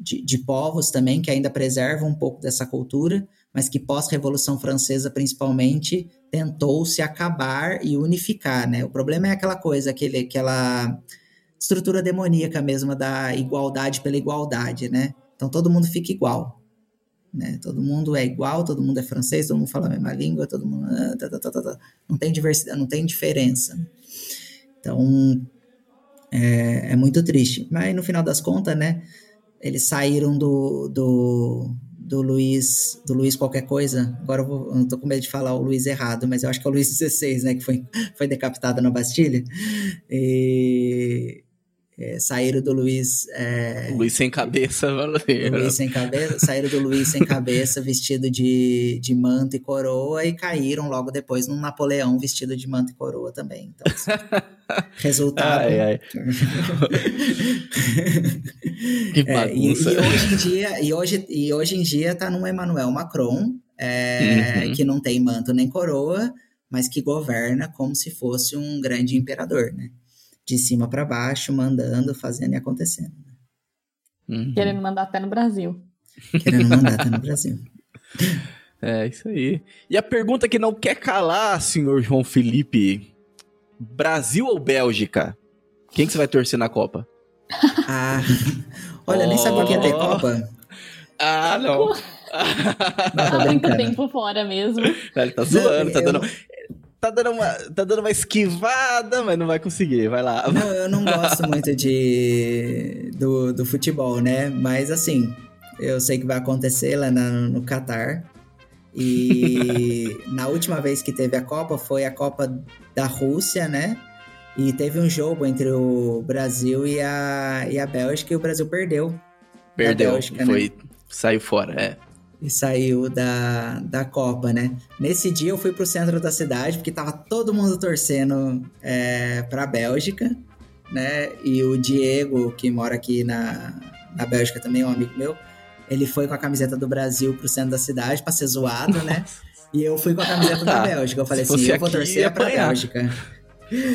de, de povos também que ainda preservam um pouco dessa cultura, mas que pós-Revolução Francesa, principalmente, tentou se acabar e unificar, né? O problema é aquela coisa, aquele, aquela estrutura demoníaca mesmo da igualdade pela igualdade, né? Então todo mundo fica igual, né? Todo mundo é igual, todo mundo é francês, todo mundo fala a mesma língua, todo mundo ah, tá, tá, tá, não tem diversidade, não tem diferença. Então é, é muito triste. Mas no final das contas, né? Eles saíram do, do do Luiz, do Luiz qualquer coisa. Agora eu, vou, eu não tô com medo de falar o Luiz errado, mas eu acho que é o Luiz XVI, né, que foi, foi decapitado na Bastilha. E é, saíram do Luiz. É, Luiz sem cabeça, valeu. Luiz sem cabeça, saíram do Luiz sem cabeça, vestido de, de manto e coroa, e caíram logo depois num Napoleão vestido de manto e coroa também. Então, assim, resultado. Ai, ai. que bagunça. É, e, e, hoje em dia, e hoje, e hoje em dia tá num Emmanuel Macron, é, uhum. que não tem manto nem coroa, mas que governa como se fosse um grande imperador, né? De cima para baixo, mandando, fazendo e acontecendo. Uhum. Querendo mandar até no Brasil. Querendo mandar até no Brasil. É, isso aí. E a pergunta que não quer calar, senhor João Felipe: Brasil ou Bélgica? Quem que você vai torcer na Copa? Ah, olha, oh. nem sabia que ia ter Copa. Ah, não. não tá muito tempo fora mesmo. Ele tá zoando, tá dando tá dando, uma, tá dando uma esquivada, mas não vai conseguir, vai lá. Não, eu não gosto muito de do, do futebol, né? Mas assim, eu sei que vai acontecer lá na, no Catar. E na última vez que teve a Copa foi a Copa da Rússia, né? E teve um jogo entre o Brasil e a, e a Bélgica e o Brasil perdeu. Perdeu, Bélgica, foi, né? saiu fora, é e saiu da, da Copa, né? Nesse dia eu fui pro centro da cidade, porque tava todo mundo torcendo é, pra Bélgica, né? E o Diego, que mora aqui na, na Bélgica também, um amigo meu, ele foi com a camiseta do Brasil pro centro da cidade pra ser zoado, né? Né? E eu fui com a camiseta da Bélgica. Eu falei assim, eu vou torcer pra Bélgica.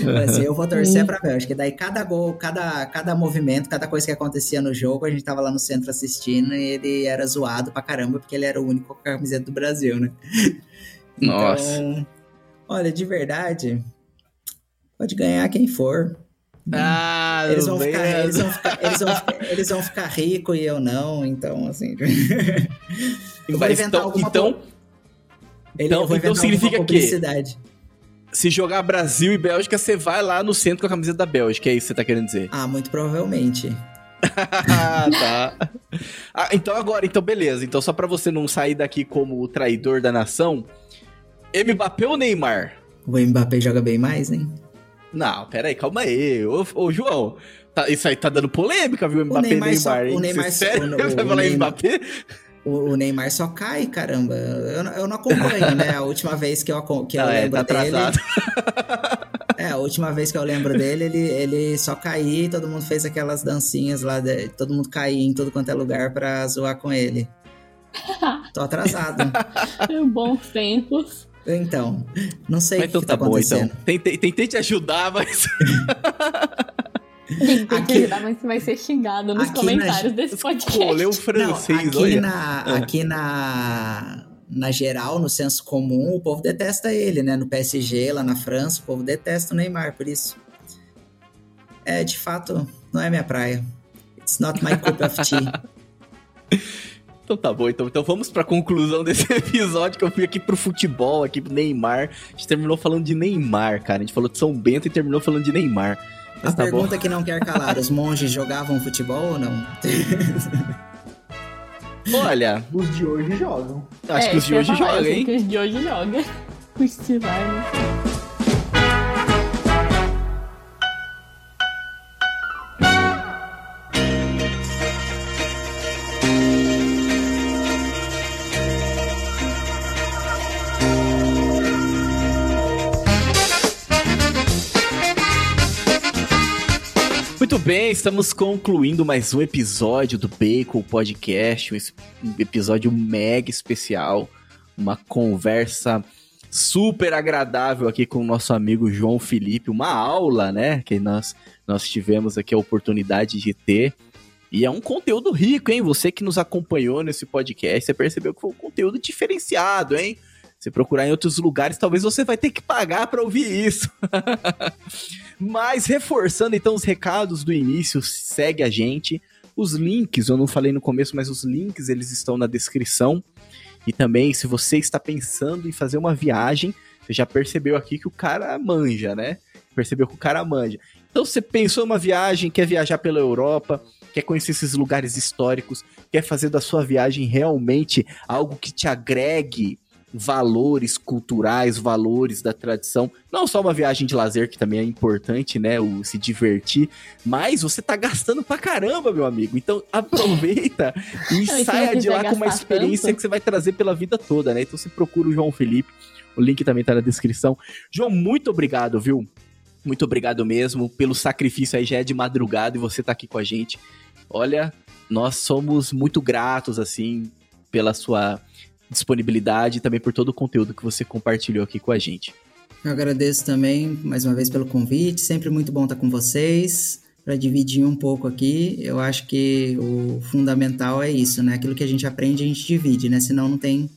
Mas eu vou torcer pra Bélgica. E daí cada gol, cada, cada movimento, cada coisa que acontecia no jogo, a gente tava lá no centro assistindo e ele era zoado pra caramba, porque ele era o único com a camiseta do Brasil, né? Nossa. Então, olha, de verdade, pode ganhar quem for. Ah, eles vão, ficar, eles, vão ficar, eles, vão ficar, eles vão ficar ricos e eu não, então assim. eu vou inventar então, alguma então, então, então significa que se jogar Brasil e Bélgica, você vai lá no centro com a camiseta da Bélgica, é isso que você tá querendo dizer? Ah, muito provavelmente. tá. Ah, então agora, então beleza. Então só para você não sair daqui como o traidor da nação, Mbappé ou Neymar? O Mbappé joga bem mais, hein? Não, pera aí, calma aí. Ô, ô João, tá, isso aí tá dando polêmica, viu? Mbappé e Neymar, só, o Neymar, sério? O, você vai falar Neymar, Mbappé? O, o, Neymar só cai, caramba. Eu, eu não acompanho, né? A última vez que eu, que eu ah, lembro é, tá dele. É, a última vez que eu lembro dele, ele, ele só caía e todo mundo fez aquelas dancinhas lá, de, todo mundo caía em todo quanto é lugar pra zoar com ele. Tô atrasado. Bons tempos. Então, não sei o que, então que tá, tá bom, então. Tentei, tentei te ajudar, mas. Aqui, mas vai ser xingado nos comentários na... desse podcast. Pô, francês, Não, aqui olha. Na, ah. Aqui na, na geral, no senso comum, o povo detesta ele, né? No PSG, lá na França, o povo detesta o Neymar, por isso. É, de fato, não é minha praia. It's not my cup of tea. Então tá bom, então, então vamos pra conclusão desse episódio que eu fui aqui pro futebol, aqui pro Neymar. A gente terminou falando de Neymar, cara. A gente falou de São Bento e terminou falando de Neymar. A tá pergunta bom. que não quer calar, os monges jogavam futebol ou não? Olha. Os de hoje jogam. Acho é, que os de hoje jogam, hein? Que os de hoje jogam. Os estilar, Muito bem, estamos concluindo mais um episódio do Bacon Podcast, um episódio mega especial, uma conversa super agradável aqui com o nosso amigo João Felipe, uma aula, né, que nós, nós tivemos aqui a oportunidade de ter. E é um conteúdo rico, hein? Você que nos acompanhou nesse podcast, você percebeu que foi um conteúdo diferenciado, hein? Se procurar em outros lugares, talvez você vai ter que pagar para ouvir isso. Mas reforçando então os recados do início, segue a gente. Os links, eu não falei no começo, mas os links eles estão na descrição. E também, se você está pensando em fazer uma viagem, você já percebeu aqui que o cara manja, né? Percebeu que o cara manja. Então, você pensou em uma viagem, quer viajar pela Europa, quer conhecer esses lugares históricos, quer fazer da sua viagem realmente algo que te agregue valores culturais, valores da tradição. Não só uma viagem de lazer, que também é importante, né? O se divertir, mas você tá gastando pra caramba, meu amigo. Então aproveita e saia de lá com uma experiência tanto. que você vai trazer pela vida toda, né? Então você procura o João Felipe. O link também tá na descrição. João, muito obrigado, viu? Muito obrigado mesmo pelo sacrifício aí, já é de madrugada e você tá aqui com a gente. Olha, nós somos muito gratos, assim, pela sua disponibilidade e também por todo o conteúdo que você compartilhou aqui com a gente. Eu agradeço também mais uma vez pelo convite, sempre muito bom estar com vocês para dividir um pouco aqui. Eu acho que o fundamental é isso, né? Aquilo que a gente aprende a gente divide, né? Senão não tem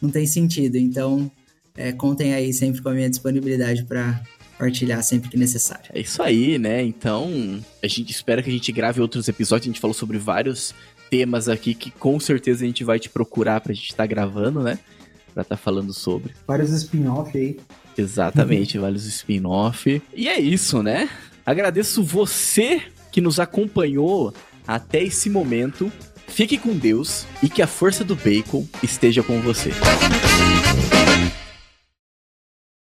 não tem sentido. Então, é, contem aí sempre com a minha disponibilidade para partilhar sempre que necessário. É isso aí, né? Então, a gente espera que a gente grave outros episódios. A gente falou sobre vários temas aqui que com certeza a gente vai te procurar pra gente estar tá gravando, né? Pra estar tá falando sobre. Vários spin-off aí. Exatamente, vários spin-off. E é isso, né? Agradeço você que nos acompanhou até esse momento. Fique com Deus e que a força do bacon esteja com você.